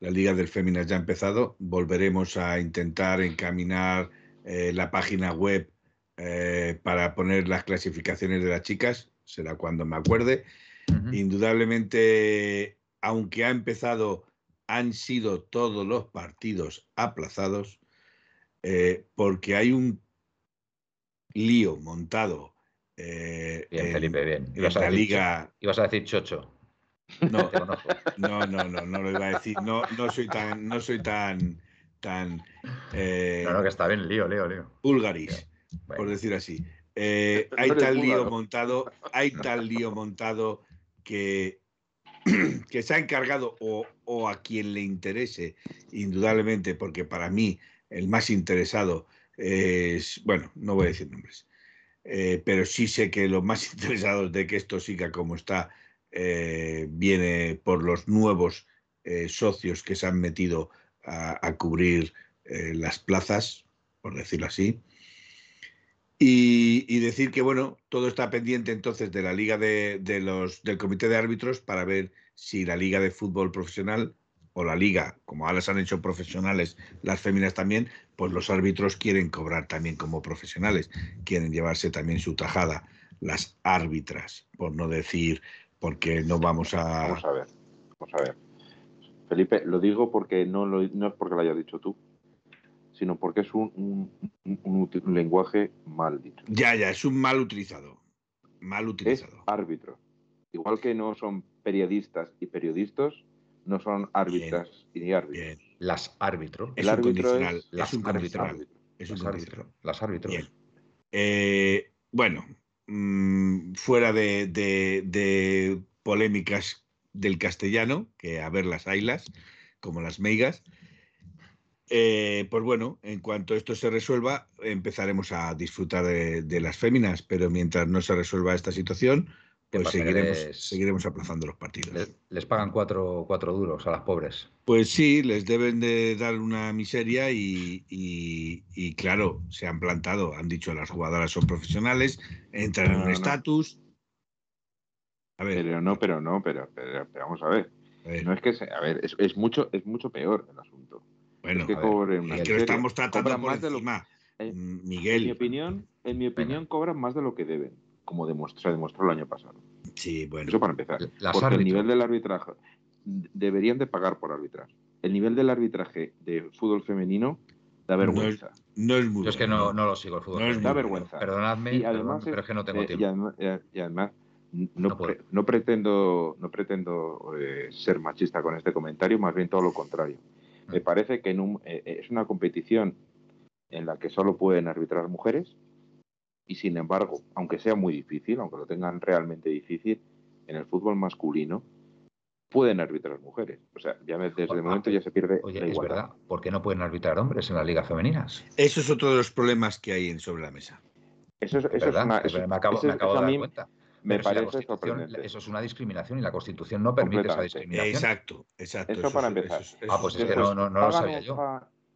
la Liga del Féminas ya ha empezado. Volveremos a intentar encaminar eh, la página web eh, para poner las clasificaciones de las chicas. Será cuando me acuerde. Indudablemente, aunque ha empezado, han sido todos los partidos aplazados eh, porque hay un lío montado. bien, Felipe, bien. la liga. Ibas a decir chocho. No, no, no, no, no lo iba a decir. No, no soy tan, no soy tan, tan. Eh, no, no, que está bien, lío, lío, lío. Pulgaris, por decir así. Eh, hay tal lío montado, hay tal lío montado que, que se ha encargado o, o, a quien le interese, indudablemente, porque para mí el más interesado es, bueno, no voy a decir nombres, eh, pero sí sé que los más interesados de que esto siga como está eh, viene por los nuevos eh, socios que se han metido a, cubrir eh, las plazas, por decirlo así. Y, decir que, bueno, todo está pendiente entonces de la liga de, del comité de árbitros para ver si la liga de fútbol profesional o la liga, como ahora se han hecho profesionales las féminas también, pues los árbitros quieren cobrar también como profesionales, quieren llevarse también su tajada, las árbitras, por no decir porque no vamos a... Vamos a ver, vamos a ver. Felipe, lo digo porque no, no es porque lo hayas dicho tú, sino porque es un, lenguaje mal dicho. Ya, ya, es un mal utilizado. Mal utilizado. Es árbitro. Igual que no son periodistas y periodistas, no son árbitras y ni árbitros. Las árbitros. El árbitro es, las un condicional. Es un árbitro. Las árbitros. Eh, bueno, Mm, fuera de, polémicas del castellano, que a ver las ailas, como las meigas, eh, pues bueno, en cuanto esto se resuelva, empezaremos a disfrutar de, las féminas, pero mientras no se resuelva esta situación, pues seguiremos, seguiremos aplazando los partidos. Les, pagan cuatro, cuatro, duros a las pobres. Pues sí, les deben de dar una miseria y, y, claro, se han plantado, han dicho las jugadoras son profesionales, entran en un estatus. A ver. Pero no, pero no, pero, pero, vamos a ver. No es que a ver, es, mucho, es mucho peor el asunto. Bueno, es que, lo estamos tratando por encima. Miguel. En mi opinión, en mi opinión cobran más de lo que deben como se demostró el año pasado. Sí, bueno. Eso para empezar. Porque el nivel del arbitraje deberían de pagar por arbitrar. El nivel del arbitraje de fútbol femenino da vergüenza. No es, muy Yo es que no, lo sigo el fútbol. femenino. da vergüenza. Perdonadme, y además pero es que no tengo tiempo. Y además, no, pretendo, no pretendo eh, ser machista con este comentario, más bien todo lo contrario. Mm. Me parece que en eh, es una competición en la que solo pueden arbitrar mujeres y sin embargo, aunque sea muy difícil, aunque lo tengan realmente difícil, en el fútbol masculino pueden arbitrar mujeres. O sea, ya desde el momento ya se pierde Oye, es verdad. ¿Por qué no pueden arbitrar hombres en las ligas femeninas? Eso es otro de los problemas que hay sobre la mesa. Eso es, eso es una, me acabo, me acabo de dar cuenta. Me parece sorprendente. Eso es una discriminación y la Constitución no permite esa discriminación. Exacto, exacto. Eso, para empezar. ah, pues es que no, no, no lo sabía yo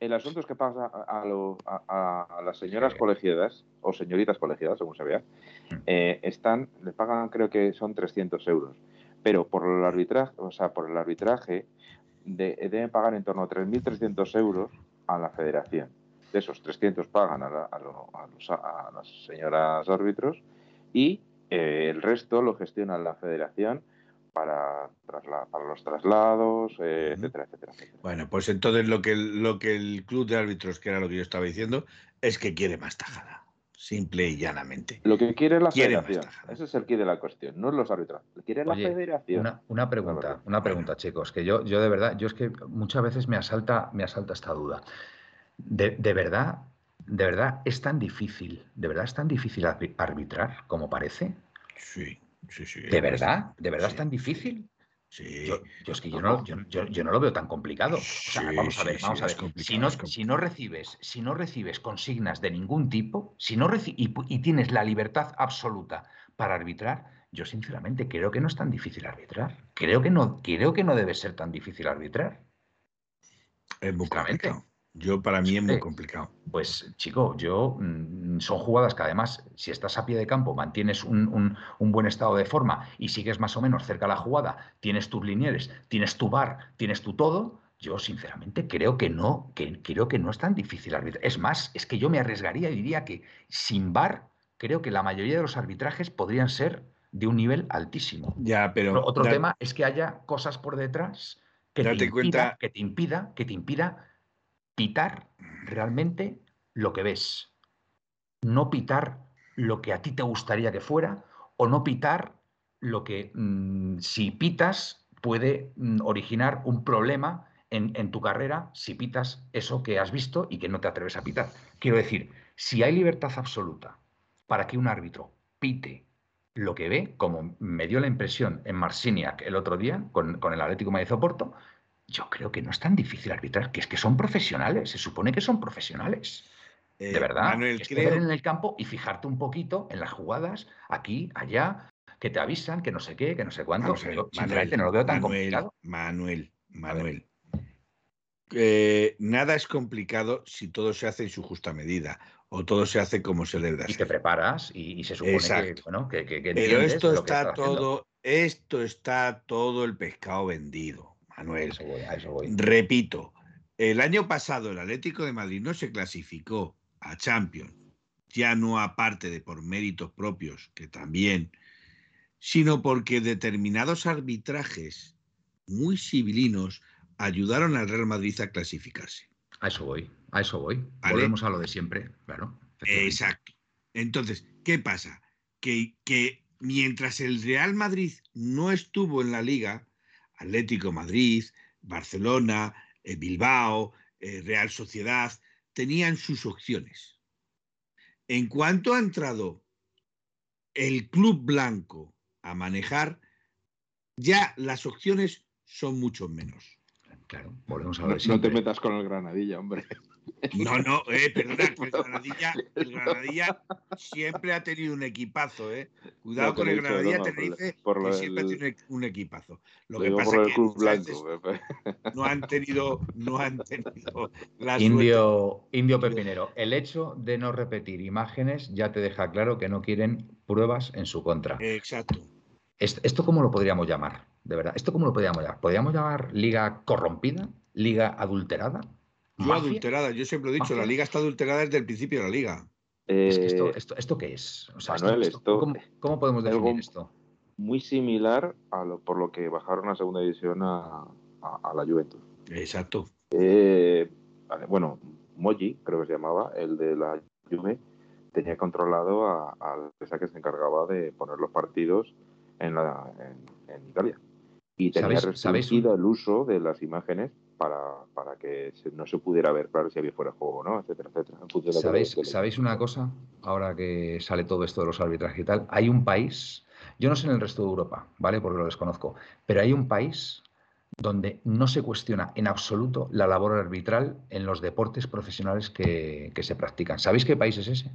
el asunto es que pasa a, las señoras colegiadas, o señoritas colegiadas, según se vea, mm. eh, están, les pagan creo que son 300 euros, pero por el arbitraje, o sea, por el arbitraje deben pagar en torno a 3.300 euros a la federación. De esos 300 pagan a, las señoras árbitros y eh, el resto lo gestiona la federación para, para los traslados, eh, etcétera, etcétera, Bueno, pues entonces lo que, lo que el club de árbitros, que era lo que yo estaba diciendo, es que quiere más tajada. Simple y llanamente. Lo que quiere la federación. Ese es el quid de la cuestión, no es los árbitros. Quiere la federación. Una, pregunta, una pregunta, chicos, que yo, yo de verdad, yo es que muchas veces me asalta, me asalta esta duda. De, de verdad, de verdad es tan difícil, de verdad es tan difícil arbitrar como parece. Sí. ¿De verdad? ¿De verdad es tan difícil? Sí. Yo, es que yo no, yo, no, lo veo tan complicado. vamos a ver, vamos a ver. Si no, si no, recibes, si no recibes consignas de ningún tipo, si no y, y, tienes la libertad absoluta para arbitrar, yo sinceramente creo que no es tan difícil arbitrar. Creo que no, creo que no debe ser tan difícil arbitrar. Es muy complicado. Yo para mí es muy complicado. Pues chico, yo mm, son jugadas que además, si estás a pie de campo, mantienes un, buen estado de forma y sigues más o menos cerca de la jugada, tienes tus linieres, tienes tu bar, tienes tu todo, yo sinceramente creo que no, que creo que no es tan difícil arbitrar. Es más, es que yo me arriesgaría y diría que sin bar, creo que la mayoría de los arbitrajes podrían ser de un nivel altísimo. Ya, pero otro tema es que haya cosas por detrás que te, impida, que te impida, que te impida pitar realmente lo que ves, no pitar lo que a ti te gustaría que fuera o no pitar lo que mm, si pitas puede mm, originar un problema en, en, tu carrera si pitas eso que has visto y que no te atreves a pitar. Quiero decir, si hay libertad absoluta para que un árbitro pite lo que ve, como me dio la impresión en Marciniak el otro día con, con el Atlético Madrid Oporto, yo creo que no es tan difícil arbitrar, que es que son profesionales, se supone que son profesionales. de eh, verdad, Manuel, en el campo y fijarte un poquito en las jugadas, aquí, allá, que te avisan, que no sé qué, que no sé cuánto. Manuel, no lo veo tan complicado. Manuel, Manuel. Eh, nada es complicado si todo se hace en su justa medida o todo se hace como se le da. Y te preparas y, se supone que, bueno, que, Pero esto está todo, esto está todo el pescado vendido. Manuel. Repito, el año pasado el Atlético de Madrid no se clasificó a Champions, ya no aparte de por méritos propios, que también, sino porque determinados arbitrajes muy civilinos ayudaron al Real Madrid a clasificarse. A eso voy, a eso voy. Volvemos a lo de siempre, claro. Exacto. Entonces, ¿qué pasa? Que, que mientras el Real Madrid no estuvo en la liga, Atlético Madrid, Barcelona, eh, Bilbao, eh, Real Sociedad, tenían sus opciones. En cuanto ha entrado el club blanco a manejar, ya las opciones son mucho menos. Claro, volvemos a ver. No, no te metas con el Granadilla, hombre. No, no, eh, perdona, el Granadilla, el Granadilla siempre ha tenido un equipazo, ¿eh? Cuidado con el Granadilla, te dice que siempre tiene un equipazo. Lo que pasa es que blanco, no han tenido, no han tenido la Indio, Indio Pepinero, el hecho de no repetir imágenes ya te deja claro que no quieren pruebas en su contra. Exacto. ¿Esto cómo lo podríamos llamar? De verdad, ¿esto cómo lo podríamos llamar? ¿Podríamos llamar liga corrompida? ¿Liga adulterada? Yo adulterada, yo siempre he dicho, la liga está adulterada desde el principio de la liga. esto, esto, qué es? ¿cómo, podemos definir esto? Muy similar a lo, por lo que bajaron a segunda división a, la Juventus. Exacto. Eh, bueno, Moji, creo que se llamaba, el de la Juve, tenía controlado a, la empresa que se encargaba de poner los partidos en, la, en, Italia. Y tenía restringido el uso de las imágenes para, que no se pudiera ver claro si había fuera de juego o no, etcétera, etcétera. ¿Sabéis, ¿Sabéis una cosa? Ahora que sale todo esto de los arbitrajes y tal, hay un país, yo no sé en el resto de Europa, ¿vale? Porque lo desconozco, pero hay un país donde no se cuestiona en absoluto la labor arbitral en los deportes profesionales que, que se practican. ¿Sabéis qué país es ese?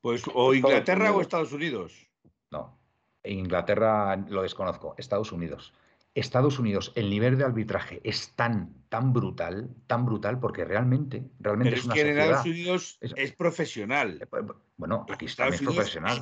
Pues o Inglaterra o Estados Unidos. No, Inglaterra lo desconozco, Estados Unidos. Estados Unidos, el nivel de arbitraje es tan, tan brutal, tan brutal, porque realmente, realmente Pero es, una que en Estados Unidos es, profesional. Eh, bueno, aquí también es profesional.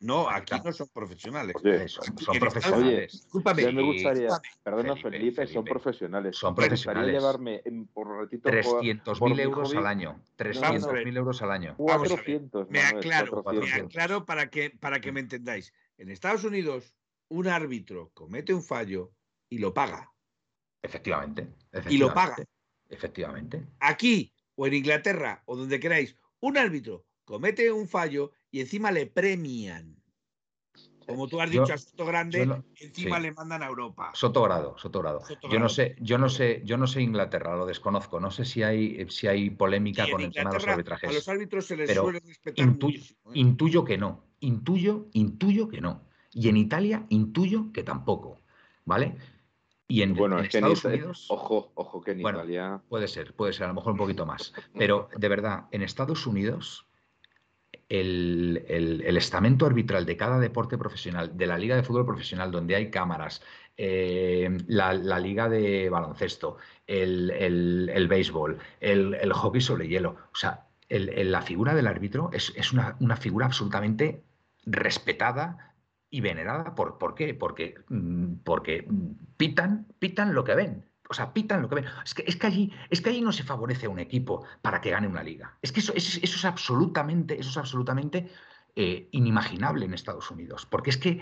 no, aquí no son profesionales. son, profesionales. discúlpame. me gustaría, perdona Felipe, son profesionales. Son profesionales. llevarme por ratito 300.000 euros al año. 300.000 euros al año. 400. Me aclaro, me aclaro para que, para que me entendáis. En Estados Unidos un árbitro comete un fallo y lo paga. Efectivamente. Y lo paga. Efectivamente. Aquí o en Inglaterra o donde queráis, un árbitro comete un fallo y encima le premian. Como tú has dicho, a Soto Grande, encima le mandan a Europa. Soto Grado, Soto Grado. yo no sé, yo no sé, yo no sé Inglaterra, lo desconozco. No sé si hay, si hay polémica con el tema de los arbitrajes. A los árbitros se les suele respetar intuyo, ¿eh? intuyo que no. Intuyo, intuyo que no. Y en Italia intuyo que tampoco. ¿Vale? Y en, bueno, Estados Unidos. Ojo, ojo que en Italia. Puede ser, puede ser, a lo mejor un poquito más. Pero de verdad, en Estados Unidos el, estamento arbitral de cada deporte profesional, de la liga de fútbol profesional, donde hay cámaras, eh, la, liga de baloncesto, el, béisbol, el, hockey sobre hielo, o sea, la figura del árbitro es, una, una, figura absolutamente respetada y venerada. ¿Por, ¿por qué? Porque, mm, porque pitan, pitan lo que ven o sea, pitan lo que ven. Es que, es que, allí, es que allí no se favorece a un equipo para que gane una liga. Es que eso, eso, es absolutamente, eso es absolutamente eh, inimaginable en Estados Unidos. Porque es que,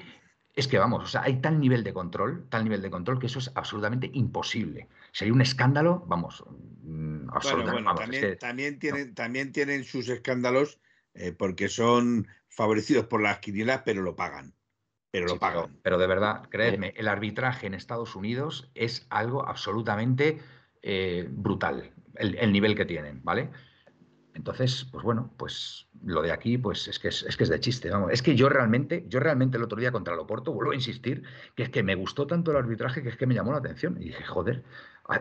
es que vamos, o sea, hay tal nivel de control, tal nivel de control que eso es absolutamente imposible. Si hay un escándalo, vamos, mm, absolutamente. también, tienen, también tienen sus escándalos eh, porque son favorecidos por las quinielas, pero lo pagan pero lo pagan. Pero, de verdad, creedme, el arbitraje en Estados Unidos es algo absolutamente eh, brutal, el, nivel que tienen, ¿vale? Entonces, pues bueno, pues lo de aquí, pues es que es, que es de chiste, vamos. Es que yo realmente, yo realmente el otro día contra el Oporto, vuelvo a insistir, que es que me gustó tanto el arbitraje que es que me llamó la atención. Y dije, joder,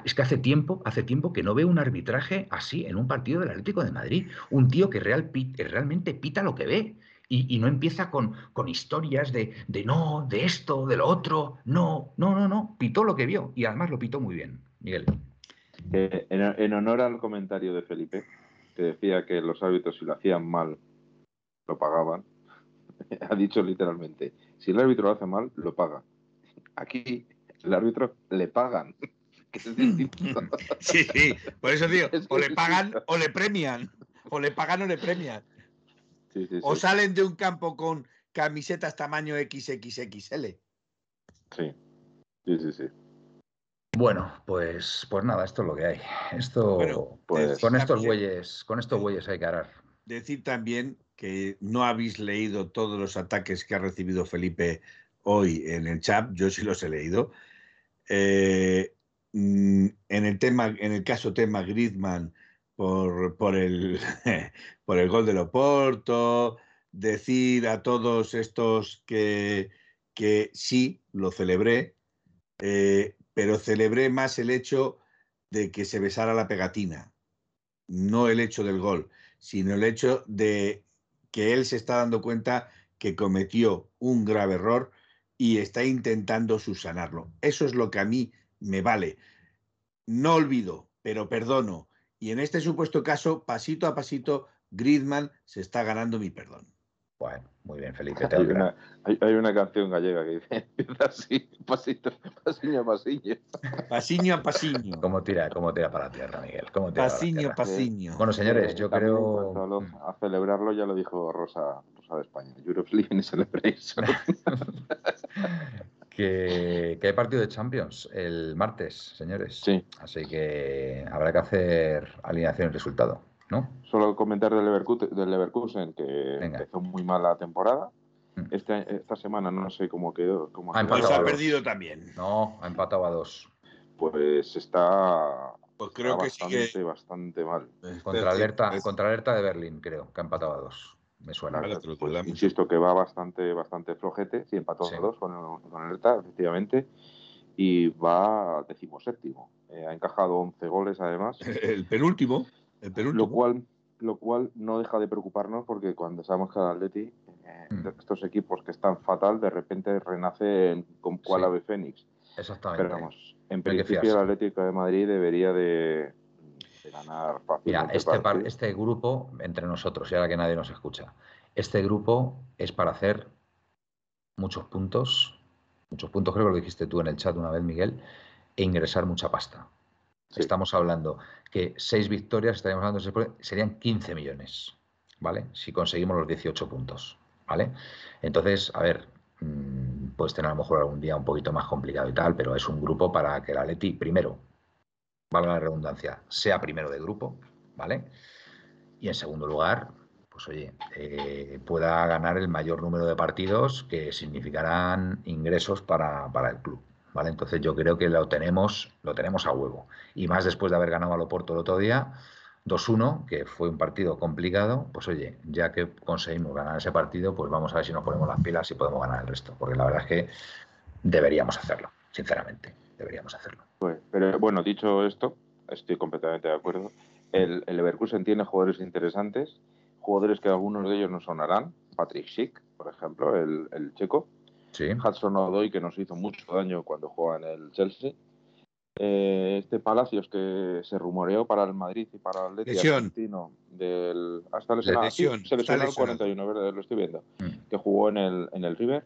es que hace tiempo, hace tiempo que no veo un arbitraje así en un partido del Atlético de Madrid. Un tío que real, realmente pita lo que ve y, no empieza con, con historias de, de, no, de esto, de lo otro. No, no, no, no. Pitó lo que vio y además lo pitó muy bien, Miguel. en, honor al comentario de Felipe, que decía que los árbitros si lo hacían mal, lo pagaban, ha dicho literalmente, si el árbitro lo hace mal, lo paga. Aquí el árbitro le pagan. Que es sí, sí, por eso digo, o le pagan o le premian, o le pagan o le premian o salen de un campo con camisetas tamaño XXXL. Sí, sí, sí, sí. Bueno, pues, pues nada, esto es lo que hay. Esto, pues, con estos bueyes, con estos bueyes hay que arar. Decir también que no habéis leído todos los ataques que ha recibido Felipe hoy en el chat. Yo sí los he leído. Eh, mm, en el tema, en el caso tema Griezmann, por, el, gol de Loporto, decir a todos estos que, que sí, lo celebré, eh, pero celebré más el hecho de que se besara la pegatina, no el hecho del gol, sino el hecho de que él se está dando cuenta que cometió un grave error y está intentando subsanarlo. Eso es lo que a mí me vale. No olvido, pero perdono y en este supuesto caso, pasito a pasito, Griezmann se está ganando mi perdón. Bueno, muy bien, Felipe. hay, una, hay, una, canción gallega que dice, empieza así, pasito, pasiño a pasiño. Pasiño a pasiño. ¿Cómo tira, cómo tira para la tierra, Miguel? ¿Cómo tira pasiño a pasiño. Bueno, señores, yo creo... A, celebrarlo ya lo dijo Rosa, Rosa de España. Europe Living Celebration. que, hay partido de Champions el martes, señores. Sí. Así que habrá que hacer alineación y resultado, ¿no? Solo comentar del Leverkusen, que empezó muy mal la temporada. Mm. Este, esta semana no sé cómo quedó. Cómo ha, pues ha perdido también. No, ha empatado a dos. Pues está, pues creo que bastante, bastante mal. Contra alerta, contra alerta de Berlín, creo, que ha empatado a dos me suena. Pues insisto que va bastante, bastante flojete, sí, empató a dos con, el ERTA, efectivamente, y va decimoséptimo. Eh, ha encajado 11 goles además. El penúltimo, el penúltimo. Lo cual, lo cual no deja de preocuparnos porque cuando sabemos que el Atleti, eh, mm. estos equipos que están fatal, de repente renacen con cual ave fénix. Exactamente. Pero vamos, en principio el Atlético de Madrid debería de, ganar Mira, este, este grupo, entre nosotros, y ahora que nadie nos escucha, este grupo es para hacer muchos puntos, muchos puntos, creo que lo dijiste tú en el chat una vez, Miguel, e ingresar mucha pasta. Estamos hablando que seis victorias, estaríamos hablando, serían 15 millones, ¿vale? Si conseguimos los 18 puntos, ¿vale? Entonces, a ver, mm, puedes tener a lo mejor algún día un poquito más complicado y tal, pero es un grupo para que el Atleti, primero, valga la redundancia, sea primero de grupo, ¿vale? Y en segundo lugar, pues oye, eh, pueda ganar el mayor número de partidos que significarán ingresos para, para el club. ¿Vale? Entonces yo creo que lo tenemos, lo tenemos a huevo. Y más después de haber ganado a Loporto el otro día, 2-1, que fue un partido complicado, pues oye, ya que conseguimos ganar ese partido, pues vamos a ver si nos ponemos las pilas y podemos ganar el resto. Porque la verdad es que deberíamos hacerlo, sinceramente, deberíamos hacerlo. Pues, pero bueno, dicho esto, estoy completamente de acuerdo. El, el Leverkusen tiene jugadores interesantes, jugadores que algunos de ellos no sonarán. Patrick Schick, por ejemplo, el, el checo. Sí. Hudson Odoi, que nos hizo mucho daño cuando juega en el Chelsea. Eh, este Palacios que se rumoreó para el Madrid y para el Lesión. argentino del hasta lesionado, sí, lesión, se lesionó el lesionado. 41, ¿verdad? lo estoy viendo, Mm. que jugó en el, en el River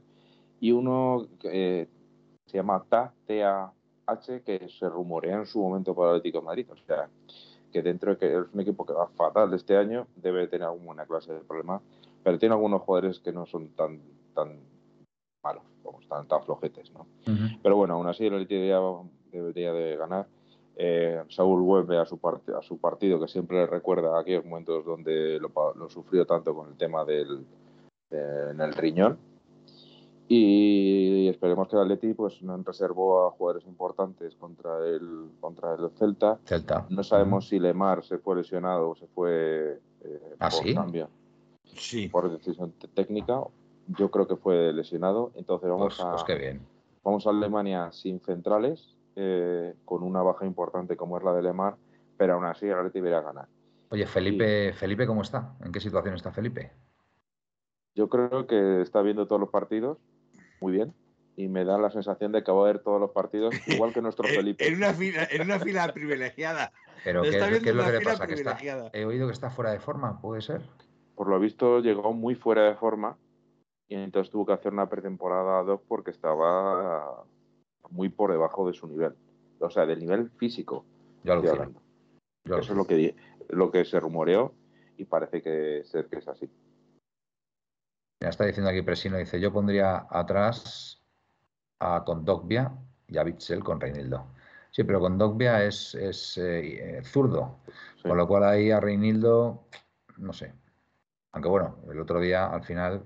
y uno que eh, se llama Ta TAH que se rumorea en su momento para el Atlético de Madrid, o sea, que dentro de que es un equipo que va fatal este año, debe tener alguna clase de problema, pero tiene algunos jugadores que no son tan tan malos, como están tan flojetes, ¿no? Ujú. Pero bueno, aún así el Atleti debería, de ganar. Eh, Saúl vuelve a su, parte, a su partido, que siempre le recuerda aquellos momentos donde lo, lo sufrió tanto con el tema del de- en el riñón. Y esperemos que el Atleti pues, no reservó a jugadores importantes contra el, contra el Celta. Celta. No sabemos si Lemar se fue lesionado o se fue eh, ¿Ah, por sí? cambio, Sí. por decisión técnica. Yo creo que fue lesionado. Entonces vamos Pues, a pues qué bien. Vamos a Alemania sin centrales, eh, con una baja importante como es la de Lemar, pero aún así el Atleti debería ganar. Oye, Felipe, Felipe, ¿cómo está? ¿En qué situación está Felipe? Yo creo que está viendo todos los partidos muy bien y me da la sensación de que va a ver todos los partidos igual que nuestro Felipe. en una fila, en una fila privilegiada. Pero ¿qué, qué es lo que le pasa? Que está, he oído que está fuera de forma, ¿puede ser? Por lo visto llegó muy fuera de forma y entonces tuvo que hacer una pretemporada ad hoc porque estaba muy por debajo de su nivel. O sea, del nivel físico. Yo estoy hablando. yo Eso es lo que, lo que se rumoreó y parece que ser que es así. Mira, está diciendo aquí Presino, dice, yo pondría atrás a Condogbia y a Bitzel con Reinildo. Sí, pero Condogbia es, es eh, eh, zurdo, Sí. con lo cual ahí a Reinildo, no sé. Aunque bueno, el otro día al final...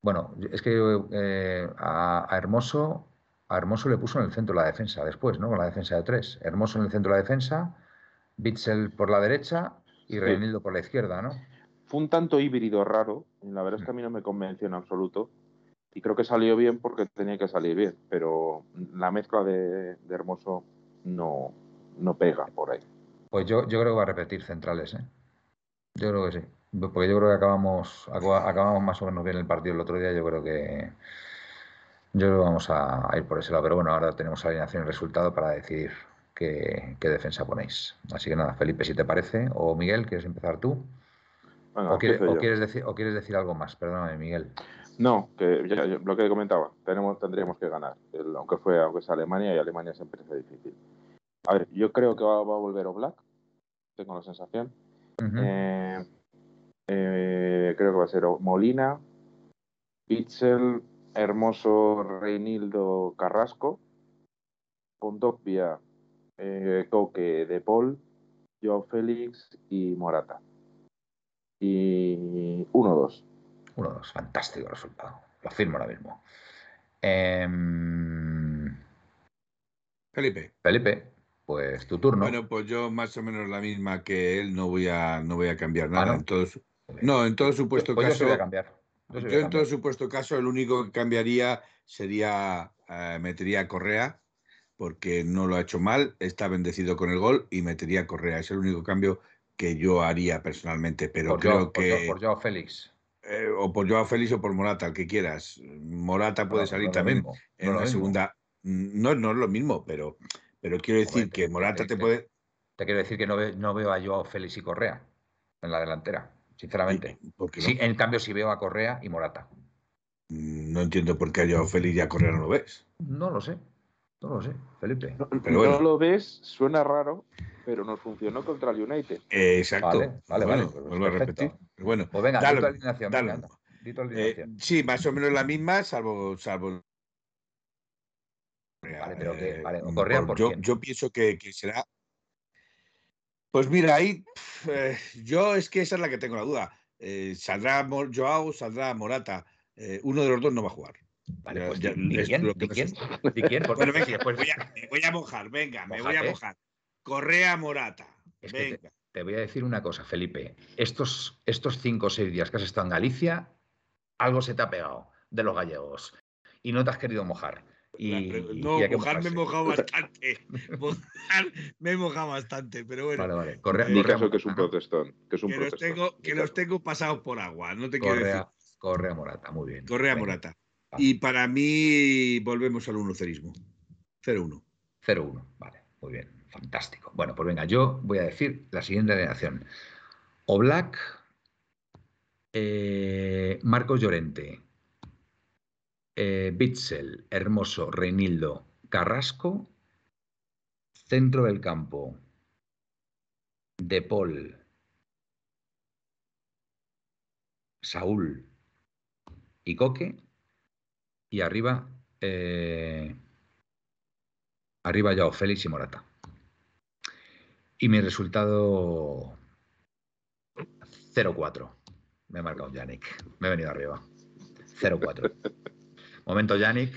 Bueno, es que eh, a, a Hermoso, a Hermoso le puso en el centro la defensa después, ¿no? Con la defensa de tres. Hermoso en el centro de la defensa, Bitzel por la derecha y. Reinildo por la izquierda, ¿no? Fue un tanto híbrido raro, la verdad es que a mí no me convenció en absoluto. Y creo que salió bien porque tenía que salir bien, pero la mezcla de, Hermoso no, no pega por ahí. Pues yo, yo creo que va a repetir centrales, ¿eh? Yo creo que sí. Porque yo creo que acabamos, acaba- acabamos más o menos bien el partido el otro día. Yo creo que yo vamos a, a ir por ese lado. Pero bueno, ahora tenemos alineación y resultado para decidir qué, qué defensa ponéis. Así que nada, Felipe, si te parece, o Miguel, ¿quieres empezar tú? Venga, ¿O, quiere- quieres decir, o quieres decir algo más? Perdóname, Miguel. No, que ya- lo que comentaba, tenemos, tendríamos que ganar, el- aunque fue aunque es Alemania y Alemania siempre es difícil. A ver, yo creo que va, va a volver Oblak, tengo la sensación. Eh, eh, creo que va a ser Molina, Pitzel, Hermoso, Reinildo, Carrasco, Condogbia, eh, Coque, De Paul, Joao Félix y Morata. Y 1-2. Uno, dos, fantástico resultado. Lo firmo ahora mismo. Em, Felipe. Felipe, pues tu turno. Bueno, pues yo más o menos la misma que él, no voy a, no voy a cambiar Ah, nada. ¿no? En todo su- no, en todo supuesto Pues yo caso. voy a cambiar. Yo sí voy Yo a en todo supuesto caso, el único que cambiaría sería, eh, metería a Correa, porque no lo ha hecho mal, está bendecido con el gol y metería a Correa. Es el único cambio que yo haría personalmente, pero por, creo por que... Por Joao Félix. eh, o por Joao Félix o por Morata, el que quieras. Morata puede No, salir no también mismo, en la segunda. No, no es lo mismo, pero, pero quiero decir que que- Morata te puede... Te quiero decir que no, ve- no veo a Joao Félix y Correa en la delantera, sinceramente. Sí, en cambio, sí veo a Correa y Morata. No entiendo por qué a Joao Félix y a Correa no lo ves. No lo sé. No lo sé, Felipe. Pero bueno. No lo ves, suena raro, pero nos funcionó contra el United. Eh, exacto. Vale, vale, Bueno, vale, pues vuelvo a repetir. Pero bueno, Pues venga, da di lo tu alineación, da lo venga, mismo. Eh, sí, más o menos la misma, salvo. salvo vale, pero que. Vale, Correa, por yo, yo pienso que, que, será. Pues mira, ahí. Eh, yo es que esa es la que tengo la duda. Eh, saldrá Joao, saldrá Morata. Eh, uno de los dos no va a jugar. Vale, pues, ya, ¿de, quién? ¿De quién? ¿De quién? Bueno, venga, pues voy a, me voy a mojar, venga, me voy a mojar. Correa Morata. venga. Te, voy a decir una cosa, Felipe. Estos, estos cinco o seis días que has estado en Galicia, algo se te ha pegado de los gallegos y no te has querido mojar. Y, no, mojar me he mojado bastante. mojar me he mojado bastante, pero bueno. Vale, vale. Correa, Mi caso que es un protestón. Que, es un que los tengo, que los tengo pasados por agua, no te quiero decir. Correa Morata, muy bien. Correa Morata. Y para mí volvemos al 1 0 0-1. 0-1, vale, muy bien, fantástico. Bueno, pues venga, yo voy a decir la siguiente alineación. Oblak, eh, Marcos Llorente, eh, Bitzel, Hermoso, Reinildo, Carrasco, centro del campo, De Paul, Saúl y Coque, y arriba, eh, arriba Yao Félix y Morata. Y mi resultado 0-4. Me ha marcado Yannick. Me he venido arriba. 0-4. Momento Yannick.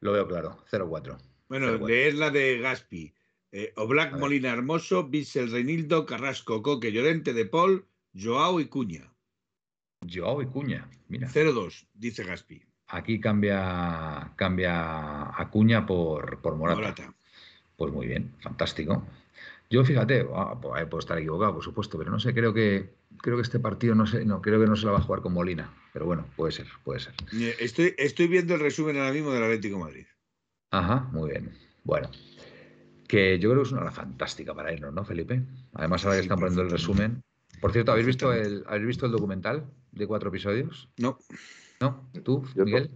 Lo veo claro. 0-4. Bueno, leer la de Gaspi. Eh, Oblak Molina Hermoso, Bissell Reinildo, Carrasco, Coque, Llorente, De Paul, Joao y Cuña. Joao y Cuña, mira. 0-2, dice Gaspi. Aquí cambia, cambia Acuña por, por Morata. Pues muy bien, fantástico. Yo fíjate, pues, puedo estar equivocado, por supuesto, pero no sé, creo que creo que este partido no sé, no, creo que no se la va a jugar con Molina. Pero bueno, puede ser, puede ser. Estoy, estoy viendo el resumen ahora mismo del Atlético Madrid. Ajá, muy bien. Bueno. Que yo creo que es una hora fantástica para irnos, ¿no, Felipe? Además, ahora que están poniendo el resumen. Por cierto, ¿habéis visto el, ¿habéis visto el documental de cuatro episodios? No. ¿No? ¿Tú, Miguel?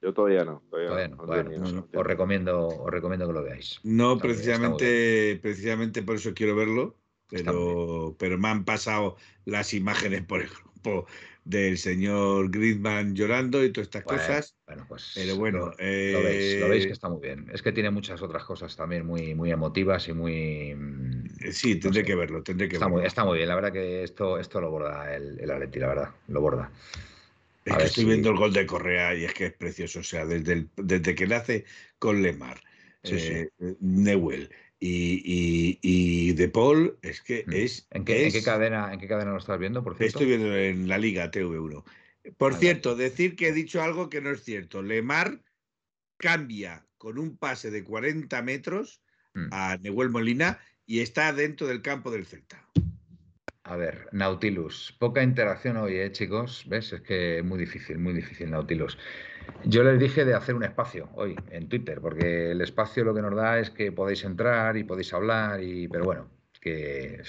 Yo todavía no. Todavía, no. Bueno, pues os, recomiendo, os recomiendo que lo veáis. No, precisamente, precisamente por eso quiero verlo, pero, pero me han pasado las imágenes por grupo del señor Griezmann llorando y todas estas cosas. Bueno, pues. Pero bueno. Lo, veis, lo, veis, que está muy bien. Es que tiene muchas otras cosas también muy, muy emotivas y muy. Mm, sí, tendré que verlo, tendré que está verlo. Muy, está muy bien, la verdad que esto, esto lo borda el, el Atleti, la verdad, lo borda. Es que estoy viendo el gol de Correa y es que es precioso. O sea, desde, desde que nace con Lemar, eh, Newell y, y, De Paul, es que mm. es. ¿En qué, cadena, ¿En qué cadena lo estás viendo, por cierto? Estoy viendo en la Liga TV1. Por cierto, decir que he dicho algo que no es cierto. Lemar cambia con un pase de 40 metros mm. a Newell Molina y está dentro del campo del Celta. A ver, Nautilus. Poca interacción hoy, ¿eh, chicos? ¿Ves? Es que es muy difícil, muy difícil, Nautilus. Yo les dije de hacer un espacio hoy en Twitter, porque el espacio lo que nos da es que podéis entrar y podéis hablar, y pero bueno, que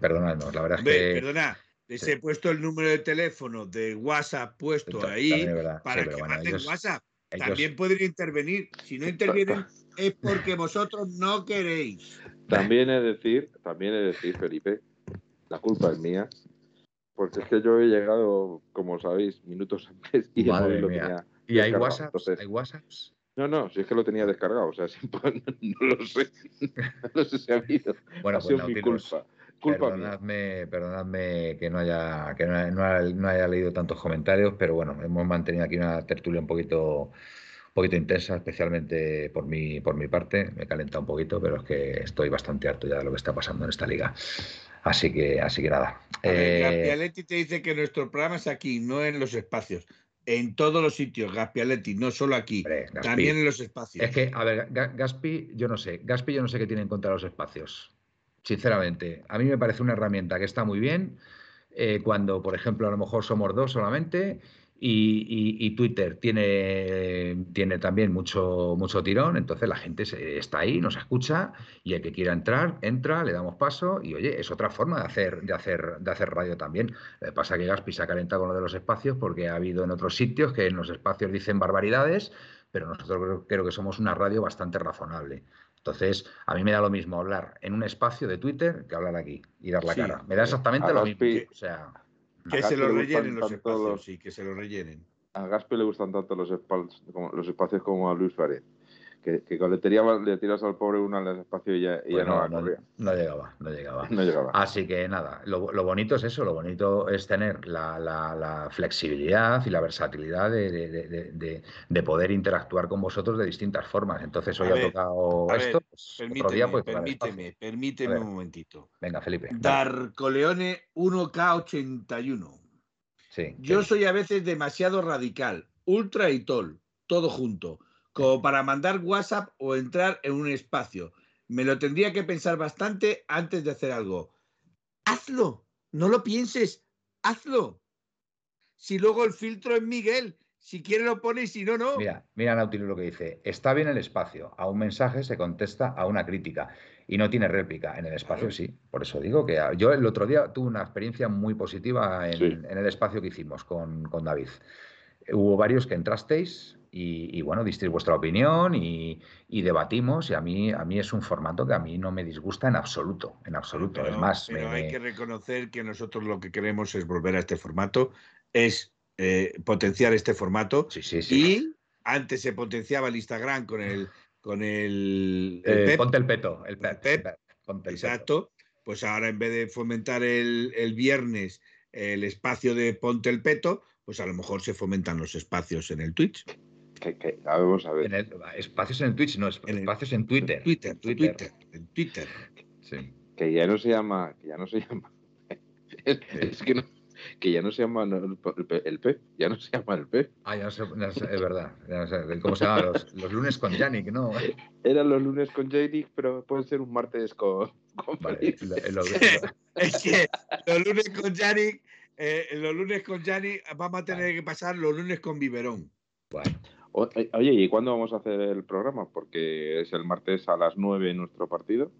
perdonadnos, la verdad es que. Perdona, les he puesto el número de teléfono de WhatsApp puesto ahí para que manden WhatsApp. También podrían intervenir. Si no intervienen es porque vosotros no queréis. También es decir, también es decir, Felipe, la culpa es mía, porque es que yo he llegado, como sabéis, minutos antes y lo tenía. ¿Y hay WhatsApp? ¿Hay WhatsApps? No, no, si es que lo tenía descargado, o sea, no lo sé, no sé si ha habido. Bueno, ha pues mi culpa. perdonadme, perdonadme que no haya que no, haya leído tantos comentarios, pero bueno, hemos mantenido aquí una tertulia un poquito un poquito intensa, especialmente por mi por mi parte. Me calenta un poquito, pero es que estoy bastante harto ya de lo que está pasando en esta liga. Así que, así que nada. Eh... te dice que nuestro programa es aquí, no en los espacios. En todos los sitios, Gaspialetti, no solo aquí, también en los espacios. Es que, a ver, Gaspi, yo no sé, Gaspi yo no sé qué tiene en contra de los espacios. Sinceramente, a mí me parece una herramienta que está muy bien eh, cuando, por ejemplo, a lo mejor somos dos solamente y, Twitter tiene, tiene también mucho, mucho tirón, entonces la gente está ahí, nos escucha y el que quiera entrar, entra, le damos paso y oye, es otra forma de hacer, de hacer, de hacer radio también. Lo que pasa que Gaspi se ha calentado con lo de los espacios porque ha habido en otros sitios que en los espacios dicen barbaridades, pero nosotros creo, que somos una radio bastante razonable. Entonces, a mí me da lo mismo hablar en un espacio de Twitter que hablar aquí y dar la cara. Me da exactamente lo mismo. O sea, Que se lo rellenen los espacios, sí, que se lo rellenen. A Gaspi le gustan tanto los, espacios como, los espacios como a Luis Suárez que, que le, le tiras al pobre uno al espacio y ya, pues no, no, no, llegaba, no llegaba. No llegaba. Así que nada, lo, bonito es eso, lo bonito es tener la, flexibilidad y la versatilidad de, poder interactuar con vosotros de distintas formas. Entonces hoy ha tocado esto. Pues, permíteme, permíteme, permíteme un momentito. Venga, Felipe. Darcoleone 1K81. Sí, Yo soy a veces demasiado radical, ultra y tol, todo junto como para mandar WhatsApp o entrar en un espacio. Me lo tendría que pensar bastante antes de hacer algo. Hazlo, no lo pienses, hazlo. Si luego el filtro es Miguel, si quiere lo pone y si no, no. Mira, mira Nautilus lo que dice. Está bien el espacio. A un mensaje se contesta a una crítica y no tiene réplica. En el espacio sí. Por eso digo que yo el otro día tuve una experiencia muy positiva en, el espacio que hicimos con, con David. Hubo varios que entrasteis, y, bueno, disteis vuestra opinión y, debatimos y a mí, a mí es un formato que a mí no me disgusta en absoluto, en absoluto. es más, pero hay que reconocer que nosotros lo que queremos es volver a este formato, es eh, potenciar este formato sí, sí, sí. y antes se potenciaba el Instagram con el con el, eh, ponte el peto, el, pep, exacto. Pues ahora en vez de fomentar el, el viernes el espacio de ponte el peto, pues a lo mejor se fomentan los espacios en el Twitch. Que, vamos a ver. espacios en Twitch, no, espacios en, Twitter. Twitter, Twitter, en Twitter. Sí. Que ya no se llama, que ya no se llama. es que no, que ya no se llama el, P, ya no se llama el P. Ah, ya no sé, es verdad. Ya no sé, ¿Cómo se llama? Los, los, lunes con Yannick, ¿no? Eran los lunes con Yannick, pero pueden ser un martes con, con vale, Es que los lunes con Yannick, eh, los lunes con Yannick vamos a tener que pasar los lunes con Biberón. Bueno. Eh, oye, ¿y cuándo vamos a hacer el programa? Porque es el martes a las 9 nuestro partido.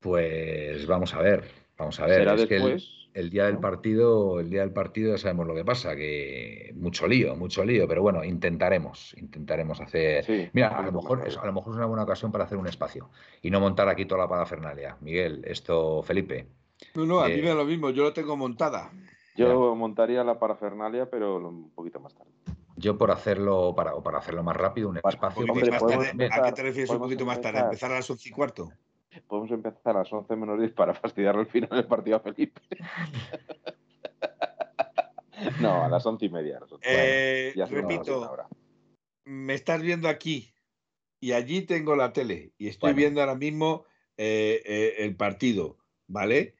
Pues vamos a ver, vamos a ver. ¿Será después? el, día del partido, el día del partido ya sabemos lo que pasa, que mucho lío, mucho lío, pero bueno, intentaremos, intentaremos hacer. Mira, a lo mejor es, a lo mejor es una buena ocasión para hacer un espacio y no montar aquí toda la parafernalia. Miguel, esto, Felipe. No, no, a mí me da lo mismo, yo lo tengo montada. Yo montaría la parafernalia, pero un poquito más tarde. Yo por hacerlo, para, o para hacerlo más rápido, un espacio. ¿A qué te refieres un poquito más tarde? ¿Empezar a las once y cuarto? Podemos empezar a las once menos diez para fastidiarle el final del partido a Felipe. no, a las once y media. Eh, repito, me estás viendo aquí y allí tengo la tele y estoy viendo ahora mismo eh, eh, el partido, ¿vale?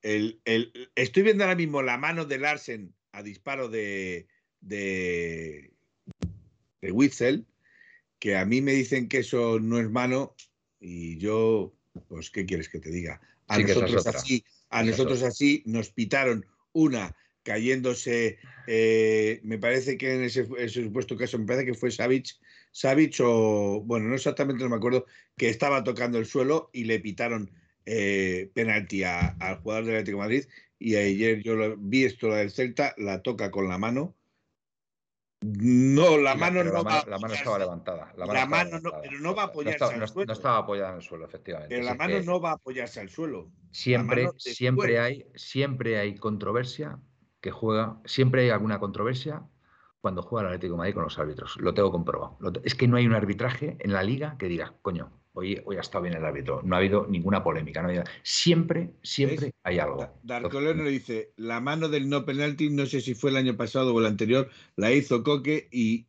El, el, estoy viendo ahora mismo la mano de Larsen a disparo de, de, de Witzel, que a mí me dicen que eso no es mano y yo, pues, ¿qué quieres que te diga? A nosotros así, a nosotros así nos pitaron una cayéndose, eh, me parece que en ese, supuesto caso, me parece que fue Savich, Savich o, bueno, no exactamente no me acuerdo, que estaba tocando el suelo y le pitaron eh, penalti al jugador del Atlético de Madrid y ayer yo lo, vi esto del Celta, la toca con la mano no, la mano no va. La mano estaba levantada. La mano, no, pero no va a apoyarse al suelo. No estaba apoyada en el suelo, efectivamente. Pero la mano no va a apoyarse al suelo. Siempre, siempre hay, siempre hay controversia que juega, siempre hay alguna controversia cuando juega el Atlético de Madrid con los árbitros. Lo tengo comprobado. es que no hay un arbitraje en la liga que diga, coño, hoy, hoy ha estado bien el árbitro. No ha habido ninguna polémica. No siempre, siempre hay algo. Darcoleno le dice, la mano del no penalti, no sé si fue el año pasado o el anterior, la hizo Coque y,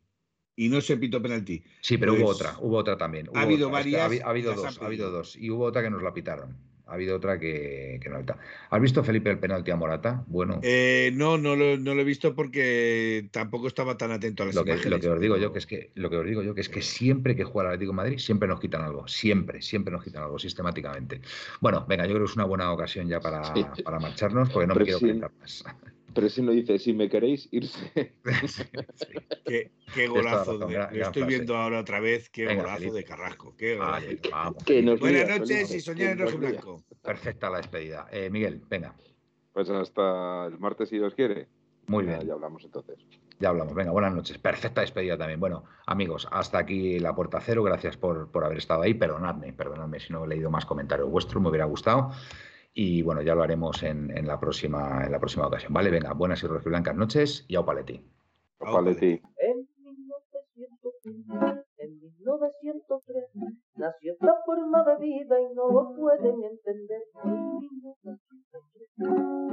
y no se pitó penalti. Sí, pero hubo pues otra, hubo otra también. ha habido varias. ha, habido dos, ha habido dos. Y hubo otra que nos la pitaron ha habido otra que, no está. ¿Has visto, Felipe, el penalti a Morata? Bueno. Eh, no, no lo, no lo, he visto porque tampoco estaba tan atento a las lo que, Lo que os digo yo que es que lo que os digo yo que es que siempre que juega el Atlético de Madrid siempre nos quitan algo, siempre, siempre nos quitan algo sistemáticamente. Bueno, venga, yo creo que es una buena ocasión ya para, para marcharnos porque no me quiero quedar más. Pero si no dice, si me queréis, irse. Qué, golazo. de, lo estoy viendo ahora otra vez. Qué golazo de Carrasco. Qué golazo. Buenas noches y soñar en rojo blanco. Perfecta la despedida. Eh, Miguel, venga. Pues hasta el martes, si Dios quiere. Muy bien. Ya hablamos entonces. Ya hablamos. Venga, buenas noches. Perfecta despedida también. Bueno, amigos, hasta aquí la puerta cero. Gracias por, por haber estado ahí. Perdonadme, perdonadme si no he leído más comentarios vuestros. Me hubiera gustado. Y bueno, ya lo haremos en, en, la, próxima, en la próxima ocasión. Vale, venga, buenas y rojiblancas noches y au paleti. Au paleti. En en 1903, nació esta forma de vida y no lo pueden entender. En 1903,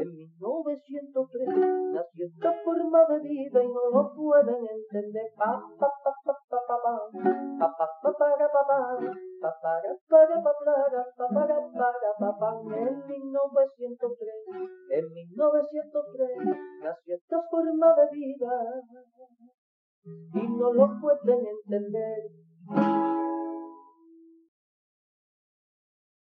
en 1903 nació esta forma de vida y no lo pueden entender. Pa, pa, en 1903, en 1903 nació esta forma de vida y no lo pueden entender.